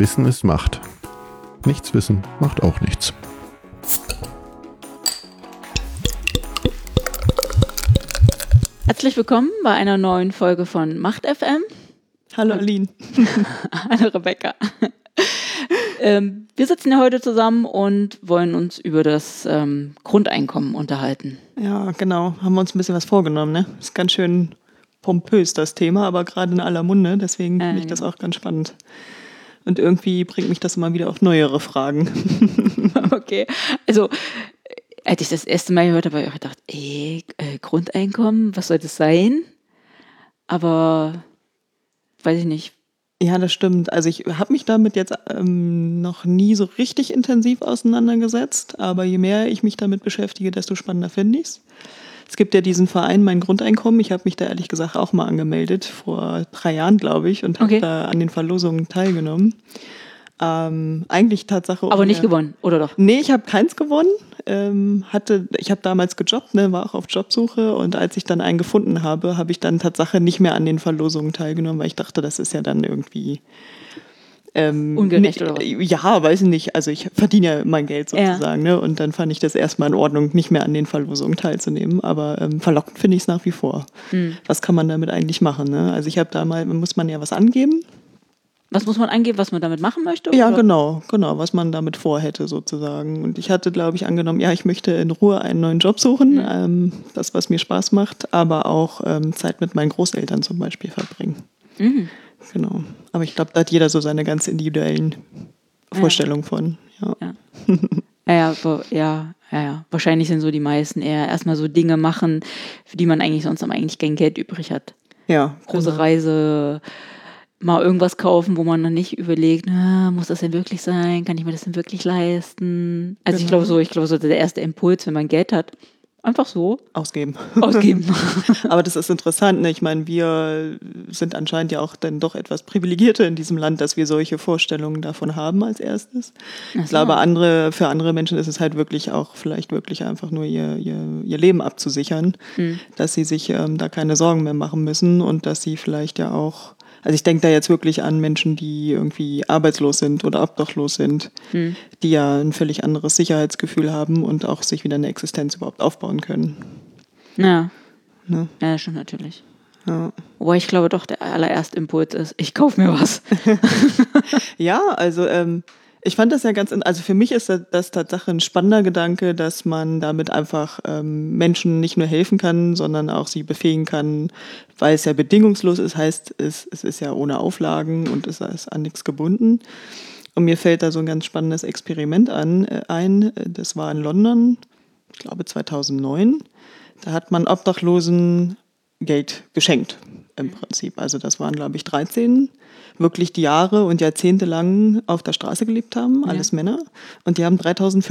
Wissen ist Macht. Nichts wissen macht auch nichts. Herzlich willkommen bei einer neuen Folge von Macht FM. Hallo Aline. Hallo Rebecca. ähm, wir sitzen ja heute zusammen und wollen uns über das ähm, Grundeinkommen unterhalten. Ja, genau. Haben wir uns ein bisschen was vorgenommen, ne? Ist ganz schön pompös, das Thema, aber gerade in aller Munde. Deswegen finde ich das auch ganz spannend. Und irgendwie bringt mich das immer wieder auf neuere Fragen. okay. Also, als ich das erste Mal gehört habe, habe ich gedacht, ey, äh, Grundeinkommen, was soll das sein? Aber weiß ich nicht. Ja, das stimmt. Also ich habe mich damit jetzt ähm, noch nie so richtig intensiv auseinandergesetzt, aber je mehr ich mich damit beschäftige, desto spannender finde ich es. Es gibt ja diesen Verein Mein Grundeinkommen. Ich habe mich da ehrlich gesagt auch mal angemeldet, vor drei Jahren, glaube ich, und habe okay. da an den Verlosungen teilgenommen. Ähm, eigentlich Tatsache. Aber nicht gewonnen, oder doch? Nee, ich habe keins gewonnen. Ähm, hatte, ich habe damals gejobbt, ne, war auch auf Jobsuche und als ich dann einen gefunden habe, habe ich dann Tatsache nicht mehr an den Verlosungen teilgenommen, weil ich dachte, das ist ja dann irgendwie ähm, Ungerecht oder was? Ja, weiß ich nicht. Also ich verdiene ja mein Geld sozusagen. Ja. Ne? Und dann fand ich das erstmal in Ordnung, nicht mehr an den Verlosungen teilzunehmen. Aber ähm, verlockend finde ich es nach wie vor. Mhm. Was kann man damit eigentlich machen? Ne? Also ich habe da mal, muss man ja was angeben. Was muss man angeben, was man damit machen möchte? Ja, oder? genau, genau, was man damit vorhätte sozusagen. Und ich hatte, glaube ich, angenommen, ja, ich möchte in Ruhe einen neuen Job suchen, mhm. ähm, das, was mir Spaß macht, aber auch ähm, Zeit mit meinen Großeltern zum Beispiel verbringen. Mhm. Genau. Aber ich glaube, da hat jeder so seine ganz individuellen Vorstellungen ja. von. Ja. Ja. ja, ja, ja, ja, Wahrscheinlich sind so die meisten eher erstmal so Dinge machen, für die man eigentlich sonst eigentlich kein Geld übrig hat. Ja. Große genau. Reise, mal irgendwas kaufen, wo man dann nicht überlegt, na, muss das denn wirklich sein? Kann ich mir das denn wirklich leisten? Also genau. ich glaube so, ich glaube so der erste Impuls, wenn man Geld hat, Einfach so. Ausgeben. Ausgeben. Aber das ist interessant. Ne? Ich meine, wir sind anscheinend ja auch dann doch etwas privilegierter in diesem Land, dass wir solche Vorstellungen davon haben als erstes. So. Ich glaube, andere, für andere Menschen ist es halt wirklich auch vielleicht wirklich einfach nur ihr, ihr, ihr Leben abzusichern, hm. dass sie sich ähm, da keine Sorgen mehr machen müssen und dass sie vielleicht ja auch also ich denke da jetzt wirklich an Menschen, die irgendwie arbeitslos sind oder obdachlos sind, hm. die ja ein völlig anderes Sicherheitsgefühl haben und auch sich wieder eine Existenz überhaupt aufbauen können. Ja. Ne? Ja, stimmt natürlich. Ja. Wobei ich glaube doch, der allererste Impuls ist, ich kaufe mir was. ja, also ähm, ich fand das ja ganz, also für mich ist das, das Tatsache ein spannender Gedanke, dass man damit einfach ähm, Menschen nicht nur helfen kann, sondern auch sie befähigen kann, weil es ja bedingungslos ist, heißt es, es ist ja ohne Auflagen und es ist an nichts gebunden. Und mir fällt da so ein ganz spannendes Experiment an, äh, ein. Das war in London, ich glaube 2009. Da hat man Obdachlosen Geld geschenkt im Prinzip. Also das waren, glaube ich, 13 wirklich die Jahre und Jahrzehnte lang auf der Straße gelebt haben, alles ja. Männer. Und die haben 3000,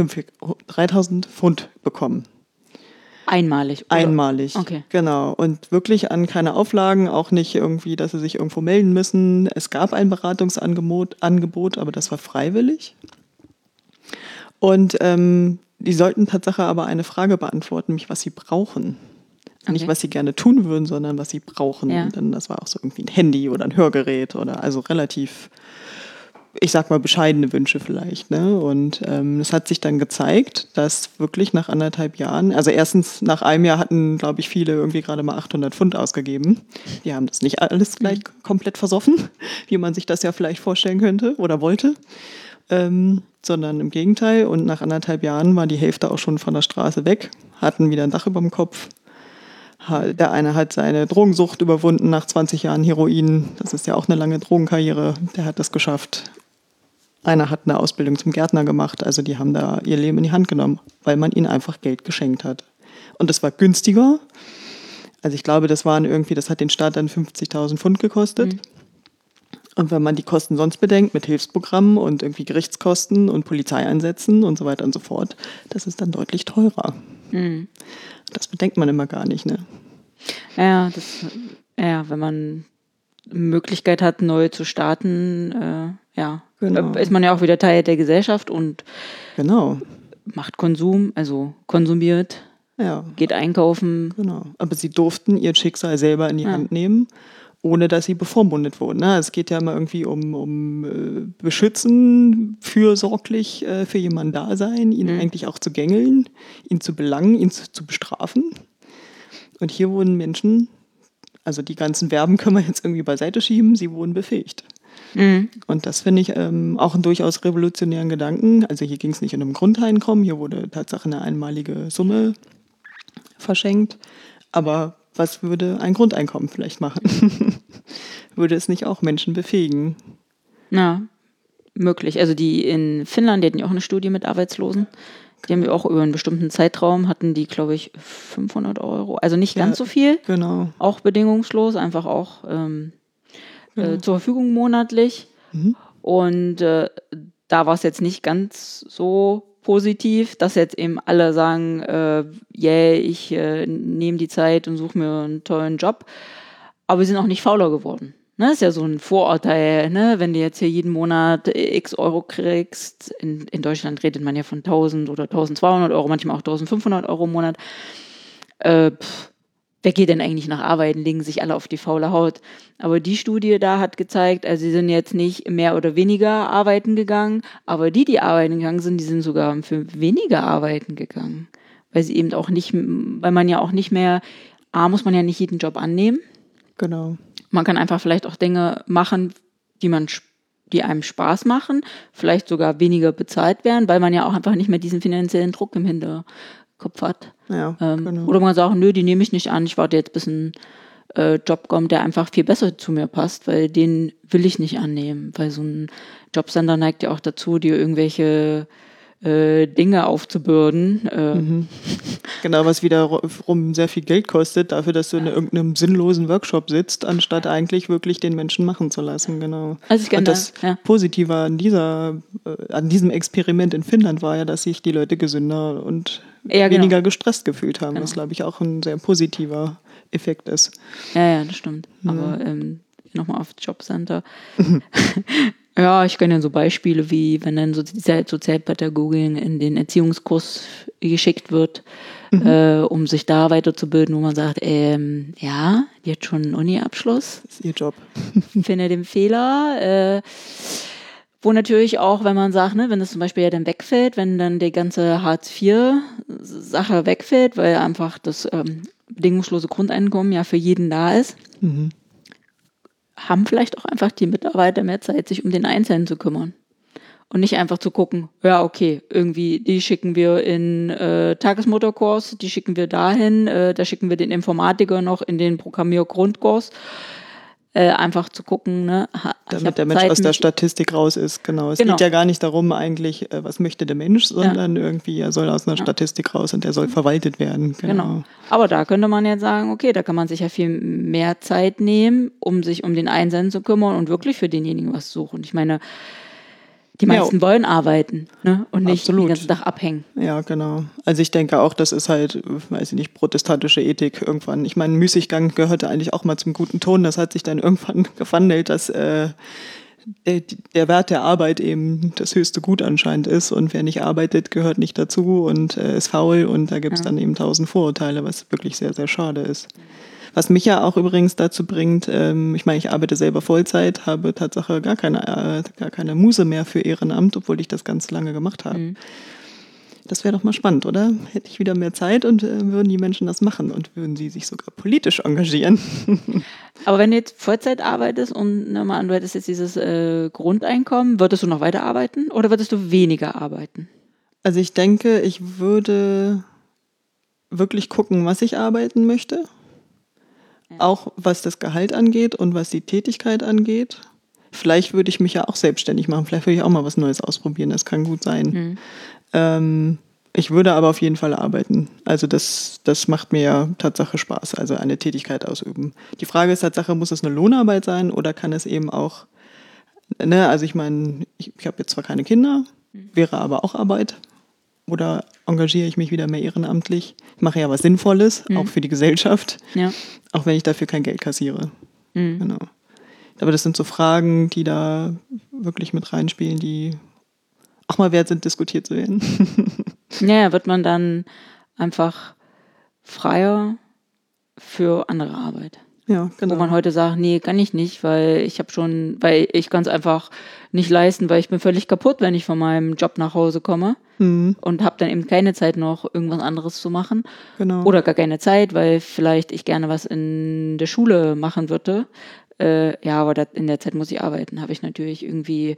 3000 Pfund bekommen. Einmalig. Oder? Einmalig. Okay. Genau. Und wirklich an keine Auflagen, auch nicht irgendwie, dass sie sich irgendwo melden müssen. Es gab ein Beratungsangebot, Angebot, aber das war freiwillig. Und ähm, die sollten Tatsache aber eine Frage beantworten, nämlich was sie brauchen. Okay. Nicht, was sie gerne tun würden, sondern was sie brauchen. Ja. Denn das war auch so irgendwie ein Handy oder ein Hörgerät oder also relativ, ich sag mal, bescheidene Wünsche vielleicht. Ne? Und ähm, es hat sich dann gezeigt, dass wirklich nach anderthalb Jahren, also erstens nach einem Jahr hatten, glaube ich, viele irgendwie gerade mal 800 Pfund ausgegeben. Die haben das nicht alles gleich komplett versoffen, wie man sich das ja vielleicht vorstellen könnte oder wollte. Ähm, sondern im Gegenteil. Und nach anderthalb Jahren war die Hälfte auch schon von der Straße weg, hatten wieder ein Dach über dem Kopf, der eine hat seine Drogensucht überwunden nach 20 Jahren Heroin. Das ist ja auch eine lange Drogenkarriere. Der hat das geschafft. Einer hat eine Ausbildung zum Gärtner gemacht. Also die haben da ihr Leben in die Hand genommen, weil man ihnen einfach Geld geschenkt hat. Und das war günstiger. Also ich glaube, das waren irgendwie, das hat den Staat dann 50.000 Pfund gekostet. Mhm. Und wenn man die Kosten sonst bedenkt, mit Hilfsprogrammen und irgendwie Gerichtskosten und Polizeieinsätzen und so weiter und so fort, das ist dann deutlich teurer. Mhm. Das bedenkt man immer gar nicht, ne? Ja, das, ja, wenn man Möglichkeit hat, neu zu starten, äh, ja, genau. ist man ja auch wieder Teil der Gesellschaft und genau. macht Konsum, also konsumiert, ja. geht einkaufen. Genau. Aber sie durften ihr Schicksal selber in die ja. Hand nehmen ohne dass sie bevormundet wurden. Ne? Es geht ja immer irgendwie um, um äh, Beschützen, fürsorglich äh, für jemanden da sein, ihn Mhm. eigentlich auch zu gängeln, ihn zu belangen, ihn zu, zu bestrafen. Und hier wurden Menschen, also die ganzen Verben können wir jetzt irgendwie beiseite schieben, sie wurden befähigt. Mhm. Und das finde ich ähm, auch einen durchaus revolutionären Gedanken. Also hier ging es nicht um ein Grundeinkommen, hier wurde Tatsache eine einmalige Summe verschenkt. Aber was würde ein Grundeinkommen vielleicht machen? würde es nicht auch Menschen befähigen? Ja, möglich. Also die in Finnland, die hatten ja auch eine Studie mit Arbeitslosen. Die haben wir auch über einen bestimmten Zeitraum, hatten die, glaube ich, 500 Euro. Also nicht Ja. ganz so viel, Genau. auch bedingungslos, einfach auch ähm, äh, zur Verfügung monatlich. Mhm. Und äh, da war es jetzt nicht ganz so positiv, dass jetzt eben alle sagen, äh, yeah, ich äh, nehme die Zeit und suche mir einen tollen Job. Aber wir sind auch nicht fauler geworden. Ne, ist ja so ein Vorurteil, ne? wenn du jetzt hier jeden Monat x Euro kriegst. In, in Deutschland redet man ja von 1000 oder 1200 Euro, manchmal auch 1500 Euro im Monat. Äh, pff, wer geht denn eigentlich nach Arbeiten, legen sich alle auf die faule Haut. Aber die Studie da hat gezeigt, also sie sind jetzt nicht mehr oder weniger arbeiten gegangen, aber die, die arbeiten gegangen sind, die sind sogar für weniger arbeiten gegangen. Weil sie eben auch nicht, weil man ja auch nicht mehr, A, muss man ja nicht jeden Job annehmen. Genau. Man kann einfach vielleicht auch Dinge machen, die man die einem Spaß machen, vielleicht sogar weniger bezahlt werden, weil man ja auch einfach nicht mehr diesen finanziellen Druck im Hinterkopf hat. Ja, Ähm, genau. Oder man sagt, nö, die nehme ich nicht an, ich warte jetzt, bis ein äh, Job kommt, der einfach viel besser zu mir passt, weil den will ich nicht annehmen. Weil so ein Jobcenter neigt ja auch dazu, dir irgendwelche äh, Dinge aufzubürden. Äh, Mhm. Genau, was wiederum sehr viel Geld kostet, dafür, dass du in irgendeinem sinnlosen Workshop sitzt, anstatt eigentlich wirklich den Menschen machen zu lassen. Genau. Also ich Und das da, ja. Positive an, dieser, äh, an diesem Experiment in Finnland war ja, dass sich die Leute gesünder und Ja, genau. weniger gestresst gefühlt haben, was, Genau. glaube ich, auch ein sehr positiver Effekt ist. Ja, ja, das stimmt. Aber ähm, nochmal auf Jobcenter. ja, ich kenne ja so Beispiele wie, wenn dann Sozial Sozialpädagogin in den Erziehungskurs geschickt wird, äh, um sich da weiterzubilden, wo man sagt, ähm, ja, die hat schon einen Uni-Abschluss, Das ist ihr Job. finde den Fehler. Äh, wo natürlich auch, wenn man sagt, ne, wenn das zum Beispiel ja dann wegfällt, wenn dann die ganze Hartz-IV-Sache wegfällt, weil einfach das ähm, bedingungslose Grundeinkommen ja für jeden da ist, Mhm. Haben vielleicht auch einfach die Mitarbeiter mehr Zeit, sich um den Einzelnen zu kümmern. Und nicht einfach zu gucken, ja, okay, irgendwie, die schicken wir in äh, Tagesmutterkurs, die schicken wir dahin, äh, da schicken wir den Informatiker noch in den Programmiergrundkurs. Äh, einfach zu gucken, ne, ha, Damit der Mensch Zeit, aus der Statistik raus ist, genau. Es Genau. geht ja gar nicht darum, eigentlich, äh, was möchte der Mensch, sondern irgendwie, er soll aus einer Statistik raus und er soll verwaltet werden. Genau. Genau. Aber da könnte man jetzt sagen, okay, da kann man sich ja viel mehr Zeit nehmen, um sich um den Einzelnen zu kümmern und wirklich für denjenigen was suchen. Ich meine, die Ja. meisten wollen arbeiten ne? und nicht Absolut. den ganzen Tag abhängen. Ja, genau. Also ich denke auch, das ist halt, äh, weiß ich nicht, protestantische Ethik irgendwann. Ich meine, Müßiggang gehörte eigentlich auch mal zum guten Ton. Das hat sich dann irgendwann gewandelt, dass äh, der, der Wert der Arbeit eben das höchste Gut anscheinend ist und wer nicht arbeitet, gehört nicht dazu und äh, ist faul und da gibt es dann eben tausend Vorurteile, was wirklich sehr, sehr schade ist. Was mich ja auch übrigens dazu bringt, ähm, ich meine, ich arbeite selber Vollzeit, habe Tatsache gar keine, äh, gar keine Muse mehr für Ehrenamt, obwohl ich das ganz lange gemacht habe. Das wäre doch mal spannend, oder? Hätte ich wieder mehr Zeit und äh, würden die Menschen das machen und würden sie sich sogar politisch engagieren. Aber wenn du jetzt Vollzeit arbeitest und ne, mal an, du hättest jetzt dieses äh, Grundeinkommen, würdest du noch weiter arbeiten oder würdest du weniger arbeiten? Also ich denke, ich würde wirklich gucken, was ich arbeiten möchte. Auch was das Gehalt angeht und was die Tätigkeit angeht. Vielleicht würde ich mich ja auch selbstständig machen. Vielleicht würde ich auch mal was Neues ausprobieren. Das kann gut sein. Ähm, ich würde aber auf jeden Fall arbeiten. Also das, das macht mir ja Tatsache Spaß, also eine Tätigkeit ausüben. Die Frage ist Tatsache, muss es eine Lohnarbeit sein oder kann es eben auch, ne, also ich meine, ich, ich habe jetzt zwar keine Kinder, wäre aber auch Arbeit. Oder engagiere ich mich wieder mehr ehrenamtlich? Ich mache ja was Sinnvolles, auch für die Gesellschaft, Ja. auch wenn ich dafür kein Geld kassiere. Mhm. Genau. Aber das sind so Fragen, die da wirklich mit reinspielen, die auch mal wert sind, diskutiert zu werden. Ja, wird man dann einfach freier für andere Arbeit. Ja, genau. Wo man heute sagt, nee, kann ich nicht, weil ich habe schon, weil ich ganz einfach nicht leisten, weil ich bin völlig kaputt, wenn ich von meinem Job nach Hause komme Mhm, und habe dann eben keine Zeit noch irgendwas anderes zu machen genau. oder gar keine Zeit, weil vielleicht ich gerne was in der Schule machen würde. Äh, ja, aber dat, in der Zeit muss ich arbeiten, habe ich natürlich irgendwie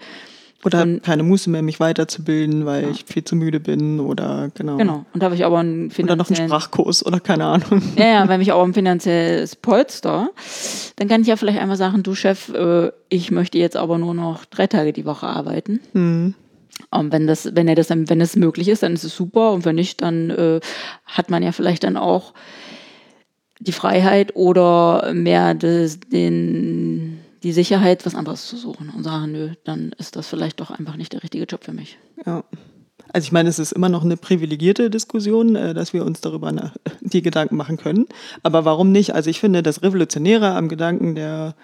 Oder habe keine Muße mehr, mich weiterzubilden, weil ich viel zu müde bin oder genau. genau und habe ich aber einen Oder noch einen finanziellen Sprachkurs oder keine Ahnung. Ja, ja, wenn ich auch ein finanzielles Polster, dann kann ich ja vielleicht einmal sagen, du Chef, äh, ich möchte jetzt aber nur noch drei Tage die Woche arbeiten. Mhm. Und wenn das, wenn er das wenn es möglich ist, dann ist es super. Und wenn nicht, dann äh, hat man ja vielleicht dann auch die Freiheit oder mehr des, den, die Sicherheit, was anderes zu suchen und sagen, nö, dann ist das vielleicht doch einfach nicht der richtige Job für mich. Ja. Also ich meine, es ist immer noch eine privilegierte Diskussion, äh, dass wir uns darüber die Gedanken machen können. Aber warum nicht? Also ich finde, das Revolutionäre am Gedanken der,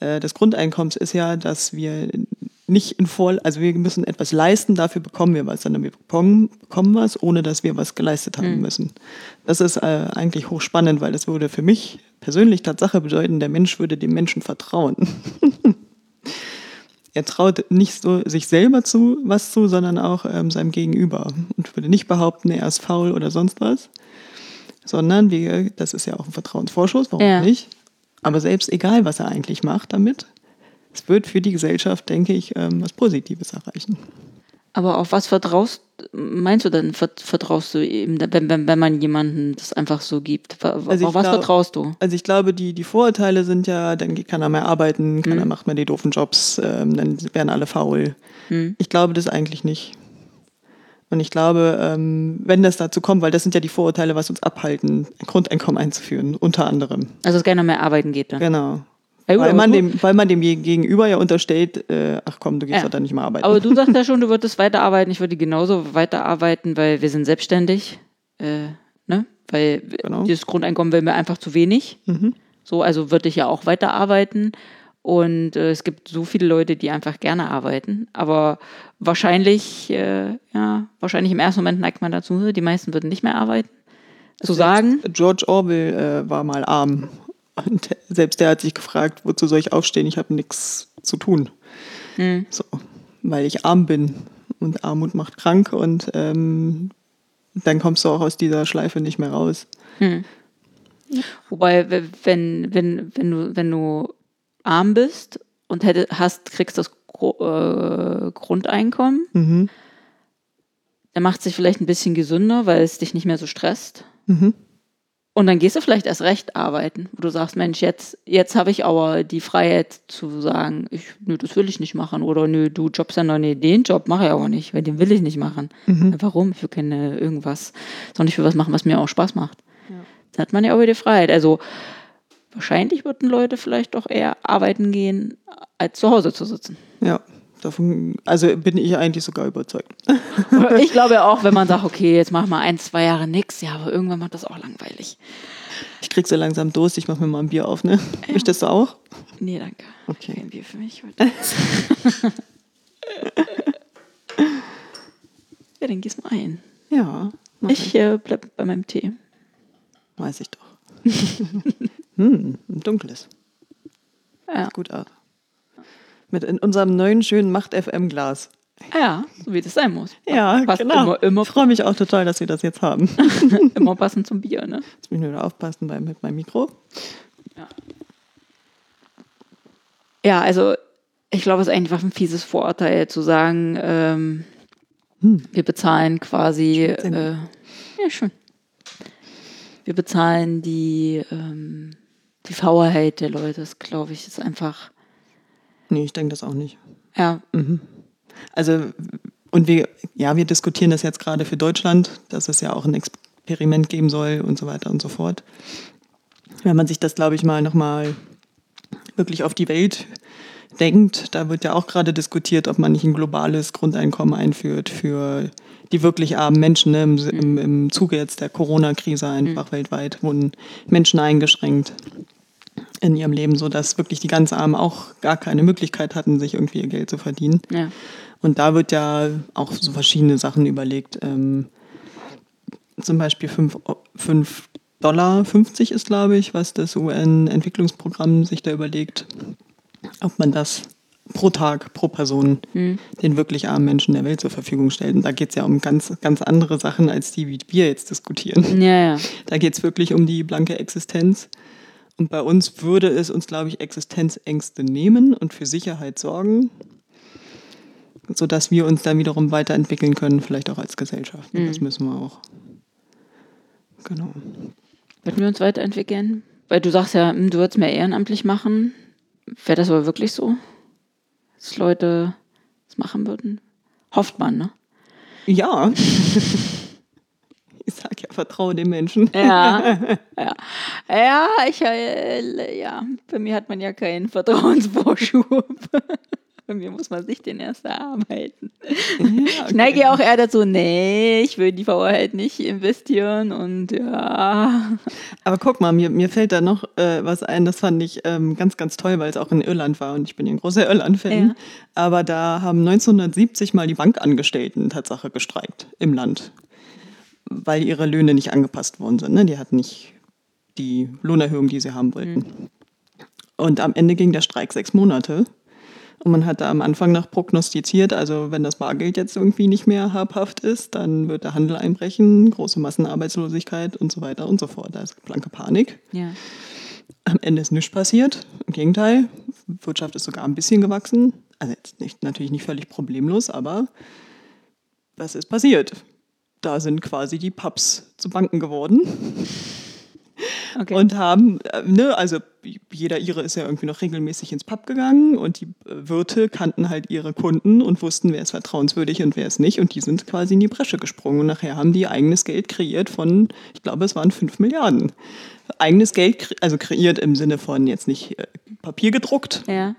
äh, des Grundeinkommens ist ja, dass wir nicht in voll, also wir müssen etwas leisten, dafür bekommen wir was, sondern wir bekommen, bekommen was, ohne dass wir was geleistet haben müssen. Das ist äh, eigentlich hochspannend, weil das würde für mich persönlich Tatsache bedeuten, der Mensch würde dem Menschen vertrauen. er traut nicht so sich selber zu was zu, sondern auch ähm, seinem Gegenüber und würde nicht behaupten, er ist faul oder sonst was, sondern wir, das ist ja auch ein Vertrauensvorschuss, warum Ja. nicht? Aber selbst egal, was er eigentlich macht damit, es wird für die Gesellschaft, denke ich, ähm, was Positives erreichen. Aber auf was vertraust, meinst du denn, vert- vertraust du eben, wenn, wenn, wenn man jemanden das einfach so gibt? Also auf was glaub- vertraust du? Also ich glaube, die, die Vorurteile sind ja, dann kann er mehr arbeiten, kann Mhm. er macht mehr die doofen Jobs, ähm, dann werden alle faul. Mhm. Ich glaube das eigentlich nicht. Und ich glaube, ähm, wenn das dazu kommt, weil das sind ja die Vorurteile, was uns abhalten, ein Grundeinkommen einzuführen, unter anderem. Also, dass keiner mehr arbeiten geht dann. Genau. Ja, gut, Weil man, du- dem, weil man dem Gegenüber ja unterstellt, äh, ach komm, du gehst Ja. da nicht mehr arbeiten. Aber du sagst ja schon, du würdest weiterarbeiten. Ich würde genauso weiterarbeiten, weil wir sind selbstständig. Äh, ne? Weil Genau. dieses Grundeinkommen wäre mir einfach zu wenig. Mhm. So, also würde ich ja auch weiterarbeiten. Und äh, es gibt so viele Leute, die einfach gerne arbeiten. Aber wahrscheinlich, äh, ja, wahrscheinlich im ersten Moment neigt man dazu, die meisten würden nicht mehr arbeiten. Zu sagen, George Orwell äh, war mal arm. Und selbst der hat sich gefragt, wozu soll ich aufstehen? Ich habe nichts zu tun. Hm. So, weil ich arm bin. Und Armut macht krank und ähm, dann kommst du auch aus dieser Schleife nicht mehr raus. Wobei, w- wenn, wenn, wenn, du, wenn du arm bist und hätte, hast, kriegst das Gro äh, Grundeinkommen, Mhm. dann macht es sich vielleicht ein bisschen gesünder, weil es dich nicht mehr so stresst. Mhm. Und dann gehst du vielleicht erst recht arbeiten, wo du sagst, Mensch, jetzt, jetzt habe ich aber die Freiheit zu sagen, ich, nö, das will ich nicht machen. Oder nö, du Jobcenter, nee, den Job mache ich aber nicht, weil den will ich nicht machen. Warum? Ich will keine irgendwas, sondern ich will was machen, was mir auch Spaß macht. Dann hat man ja auch wieder Freiheit. Also wahrscheinlich würden Leute vielleicht doch eher arbeiten gehen, als zu Hause zu sitzen. Ja, davon, also bin ich eigentlich sogar überzeugt. Ich glaube ja auch, wenn man sagt, okay, jetzt mach mal ein, zwei Jahre nichts, ja, aber irgendwann macht das auch langweilig. Ich krieg so langsam Durst, ich mache mir mal ein Bier auf, ne? Möchtest du auch? Nee, danke. Okay. Kein Bier für mich heute. ja, dann gieß mal ein. Ja, Ich äh, bleib bei meinem Tee. weiß ich doch. hm, ein dunkles. Ja. Sieht gut aus. Mit in unserem neuen schönen Macht-FM-Glas. ja, so wie das sein muss. Ja, Passt genau. immer, immer, Ich freue mich auch total, dass wir das jetzt haben. immer passend zum Bier, ne? Jetzt muss ich nur wieder aufpassen bei, mit meinem Mikro. Ja, also ich glaube, es ist einfach ein fieses Vorurteil zu sagen, ähm, Hm. wir bezahlen quasi, äh, ja schön, wir bezahlen die, ähm, die Faulheit der Leute. Das glaube ich ist einfach, Nee, ich denke das auch nicht. ja, Also, und wir, ja, wir diskutieren das jetzt gerade für Deutschland, dass es ja auch ein Experiment geben soll und so weiter und so fort. Wenn man sich das, glaube ich, mal nochmal wirklich auf die Welt denkt, da wird ja auch gerade diskutiert, ob man nicht ein globales Grundeinkommen einführt für die wirklich armen Menschen. Ne? Im, im, Im Zuge jetzt der Corona-Krise einfach weltweit wurden Menschen eingeschränkt in ihrem Leben, sodass wirklich die ganz Armen auch gar keine Möglichkeit hatten, sich irgendwie ihr Geld zu verdienen. ja. Und da wird ja auch so verschiedene Sachen überlegt. Ähm, zum Beispiel fünf, fünf Dollar 50 ist, glaube ich, was das UN-Entwicklungsprogramm sich da überlegt, ob man das pro Tag, pro Person Hm. den wirklich armen Menschen der Welt zur Verfügung stellt. Und da geht es ja um ganz, ganz andere Sachen, als die, wie wir jetzt diskutieren. Ja, ja. Da geht es wirklich um die blanke Existenz. Und bei uns würde es uns, glaube ich, Existenzängste nehmen und für Sicherheit sorgen, sodass wir uns dann wiederum weiterentwickeln können, vielleicht auch als Gesellschaft. Und Das müssen wir auch. Genau. Würden wir uns weiterentwickeln? Weil du sagst ja, hm, du würdest mehr ehrenamtlich machen. Wäre das aber wirklich so? Dass Leute das machen würden? Hofft man, ne? Ja. ich sag ja, vertraue den Menschen. Ja, ja. Ja, ich, äh, ja, bei mir hat man ja keinen Vertrauensvorschub. Bei mir muss man sich den erst erarbeiten. Ja, Ich neige ja auch eher dazu, nee, ich will die VR halt nicht investieren und ja. Aber guck mal, mir, mir fällt da noch äh, was ein, das fand ich ähm, ganz, ganz toll, weil es auch in Irland war und ich bin ja ein großer Irland-Fan. Ja. Aber da haben 1970 mal die Bankangestellten Tatsache gestreikt im Land, weil ihre Löhne nicht angepasst worden sind. Ne? Die hatten nicht die Lohnerhöhung, die sie haben wollten. Und am Ende ging der Streik sechs Monate. Und man hat da am Anfang noch prognostiziert, also wenn das Bargeld jetzt irgendwie nicht mehr habhaft ist, dann wird der Handel einbrechen, große Massenarbeitslosigkeit und so weiter und so fort. Da ist blanke Panik. Ja. Am Ende ist nichts passiert. Im Gegenteil, Wirtschaft ist sogar ein bisschen gewachsen. Also jetzt nicht, natürlich nicht völlig problemlos, aber was ist passiert? Da sind quasi die Pubs zu Banken geworden Okay. und haben, äh, ne, also jeder ihre ist ja irgendwie noch regelmäßig ins Pub gegangen und die äh, Wirte kannten halt ihre Kunden und wussten, wer ist vertrauenswürdig und wer ist nicht und die sind quasi in die Bresche gesprungen und nachher haben die eigenes Geld kreiert von, ich glaube, es waren 5 Milliarden. Eigenes Geld, also kreiert im Sinne von jetzt nicht äh, Papier gedruckt, ja.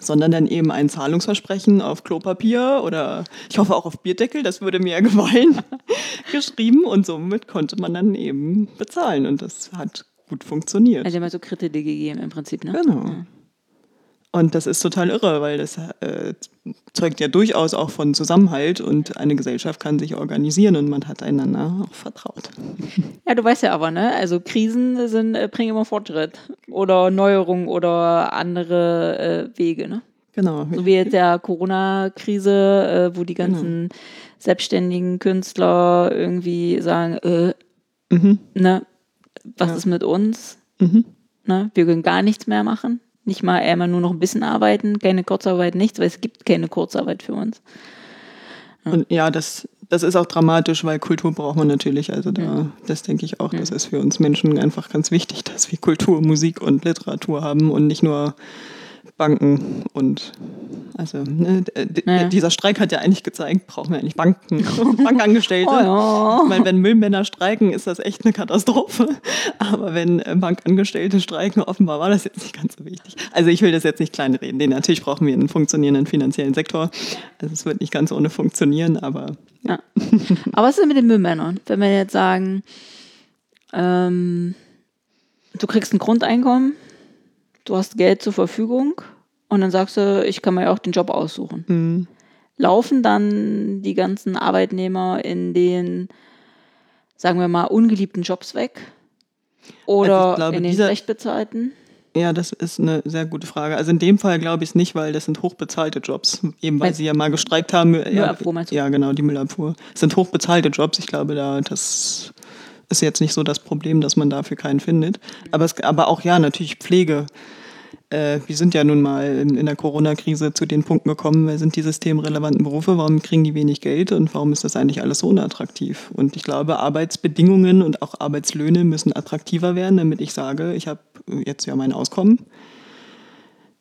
Sondern dann eben ein Zahlungsversprechen auf Klopapier oder ich hoffe auch auf Bierdeckel, das würde mir ja gefallen, geschrieben und somit konnte man dann eben bezahlen und das hat gut funktioniert. Also immer so Kredite gegeben im Prinzip, ne? Genau. Ja. Und das ist total irre, weil das äh, zeugt ja durchaus auch von Zusammenhalt und eine Gesellschaft kann sich organisieren und man hat einander auch vertraut. Ja, du weißt ja aber, ne? Also Krisen sind, äh, bringen immer Fortschritt oder Neuerungen oder andere äh, Wege, ne? Genau. So wie jetzt der Corona-Krise, äh, wo die ganzen selbstständigen Künstler irgendwie sagen, äh, Mhm. ne, was Ja. ist mit uns? Mhm. Ne? Wir können gar nichts mehr machen. Nicht mal einmal nur noch ein bisschen arbeiten, keine Kurzarbeit, nichts, weil es gibt keine Kurzarbeit für uns. Und ja, das, das ist auch dramatisch, weil Kultur braucht man natürlich. Also da, das denke ich auch, das ist für uns Menschen einfach ganz wichtig, dass wir Kultur, Musik und Literatur haben und nicht nur Banken und also ne, d- d- Ja. dieser Streik hat ja eigentlich gezeigt, brauchen wir eigentlich Banken Bankangestellte. Oh ja. Ich meine, wenn Müllmänner streiken, ist das echt eine Katastrophe. Aber wenn äh, Bankangestellte streiken, offenbar war das jetzt nicht ganz so wichtig. Also ich will das jetzt nicht kleinreden. Nee, natürlich brauchen wir einen funktionierenden finanziellen Sektor. Also es wird nicht ganz ohne funktionieren, aber Ja. Aber was ist denn mit den Müllmännern? Wenn wir jetzt sagen, ähm, du kriegst ein Grundeinkommen, du hast Geld zur Verfügung und dann sagst du, ich kann mir ja auch den Job aussuchen. mh, Laufen dann die ganzen Arbeitnehmer in den, sagen wir mal, ungeliebten Jobs weg? Oder Also glaube, in den dieser- schlecht bezahlten? ja, das ist eine sehr gute Frage. Also in dem Fall glaube ich es nicht, weil das sind hochbezahlte Jobs. Eben weil Weil- sie ja mal gestreikt haben. Ja, Müllabfuhr meinst du? Ja, genau, die Müllabfuhr. Es sind hochbezahlte Jobs. Ich glaube, da das ist jetzt nicht so das Problem, dass man dafür keinen findet. Aber, es, aber auch ja, natürlich Pflege. Äh, wir sind ja nun mal in, in der Corona-Krise zu den Punkten gekommen, wer sind die systemrelevanten Berufe, warum kriegen die wenig Geld und warum ist das eigentlich alles so unattraktiv? Und ich glaube, Arbeitsbedingungen und auch Arbeitslöhne müssen attraktiver werden, damit ich sage, ich habe jetzt ja mein Auskommen,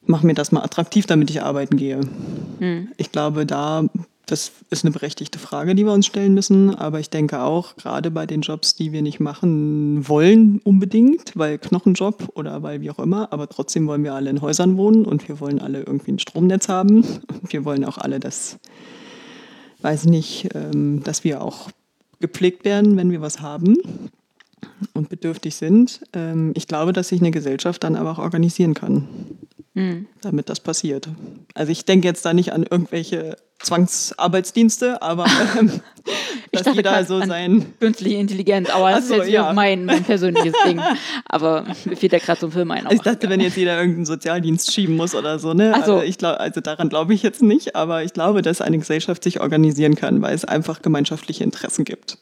mach mir das mal attraktiv, damit ich arbeiten gehe. Hm. Ich glaube, da, das ist eine berechtigte Frage, die wir uns stellen müssen. Aber ich denke auch, gerade bei den Jobs, die wir nicht machen wollen unbedingt, weil Knochenjob oder weil wie auch immer, aber trotzdem wollen wir alle in Häusern wohnen und wir wollen alle irgendwie ein Stromnetz haben. Und wir wollen auch alle, dass, weiß nicht, ähm, dass wir auch gepflegt werden, wenn wir was haben und bedürftig sind. Ähm, ich glaube, dass sich eine Gesellschaft dann aber auch organisieren kann Hm. damit das passiert. Also ich denke jetzt da nicht an irgendwelche Zwangsarbeitsdienste, aber ähm, dass dachte jeder so sein. Künstliche Intelligenz, aber das so, ist jetzt ja. mein, mein persönliches Ding. Aber mir fehlt da gerade so ein Film ein. Ich dachte, wenn jetzt jeder irgendeinen Sozialdienst schieben muss oder so, ne? So. Also, ich glaub, also daran glaube ich jetzt nicht, aber ich glaube, dass eine Gesellschaft sich organisieren kann, weil es einfach gemeinschaftliche Interessen gibt.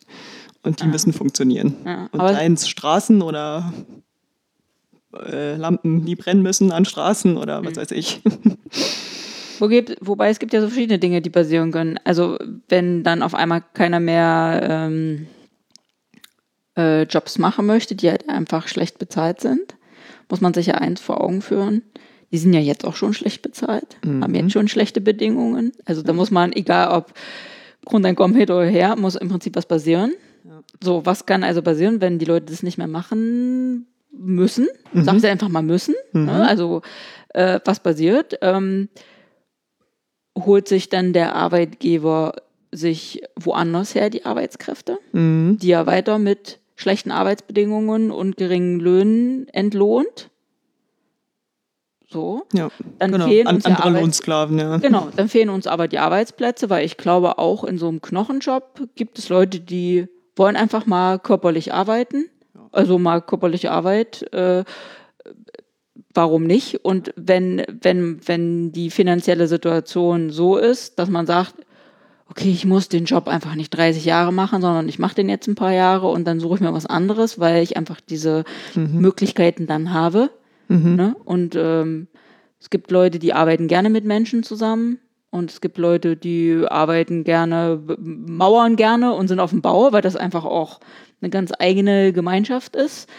Und die müssen funktionieren. Ah. Ja, Und es Straßen oder äh, Lampen, die brennen müssen an Straßen oder Mhm. was weiß ich. Wo gibt, wobei es gibt ja so verschiedene Dinge, die passieren können. Also wenn dann auf einmal keiner mehr ähm, äh, Jobs machen möchte, die halt einfach schlecht bezahlt sind, muss man sich ja eins vor Augen führen. Die sind ja jetzt auch schon schlecht bezahlt, haben jetzt schon schlechte Bedingungen. Also da muss man, egal ob Grundeinkommen hin oder her, muss im Prinzip was passieren. So, was kann also passieren, wenn die Leute das nicht mehr machen müssen? Sagen sie einfach mal müssen. Ne? Also äh, was passiert? Ähm, holt sich dann der Arbeitgeber sich woanders her die Arbeitskräfte, Mhm. die er weiter mit schlechten Arbeitsbedingungen und geringen Löhnen entlohnt. So. Ja, Dann genau. fehlen uns andere Arbeits- Lohnsklaven, ja. Genau, dann fehlen uns aber die Arbeitsplätze, weil ich glaube, auch in so einem Knochenjob gibt es Leute, die wollen einfach mal körperlich arbeiten. Also mal körperliche Arbeit. Äh, warum nicht? Und wenn, wenn, wenn die finanzielle Situation so ist, dass man sagt, okay, ich muss den Job einfach nicht 30 Jahre machen, sondern ich mache den jetzt ein paar Jahre und dann suche ich mir was anderes, weil ich einfach diese Möglichkeiten dann habe. Ne? Und ähm, es gibt Leute, die arbeiten gerne mit Menschen zusammen. Und es gibt Leute, die arbeiten gerne, mauern gerne und sind auf dem Bau, weil das einfach auch eine ganz eigene Gemeinschaft ist.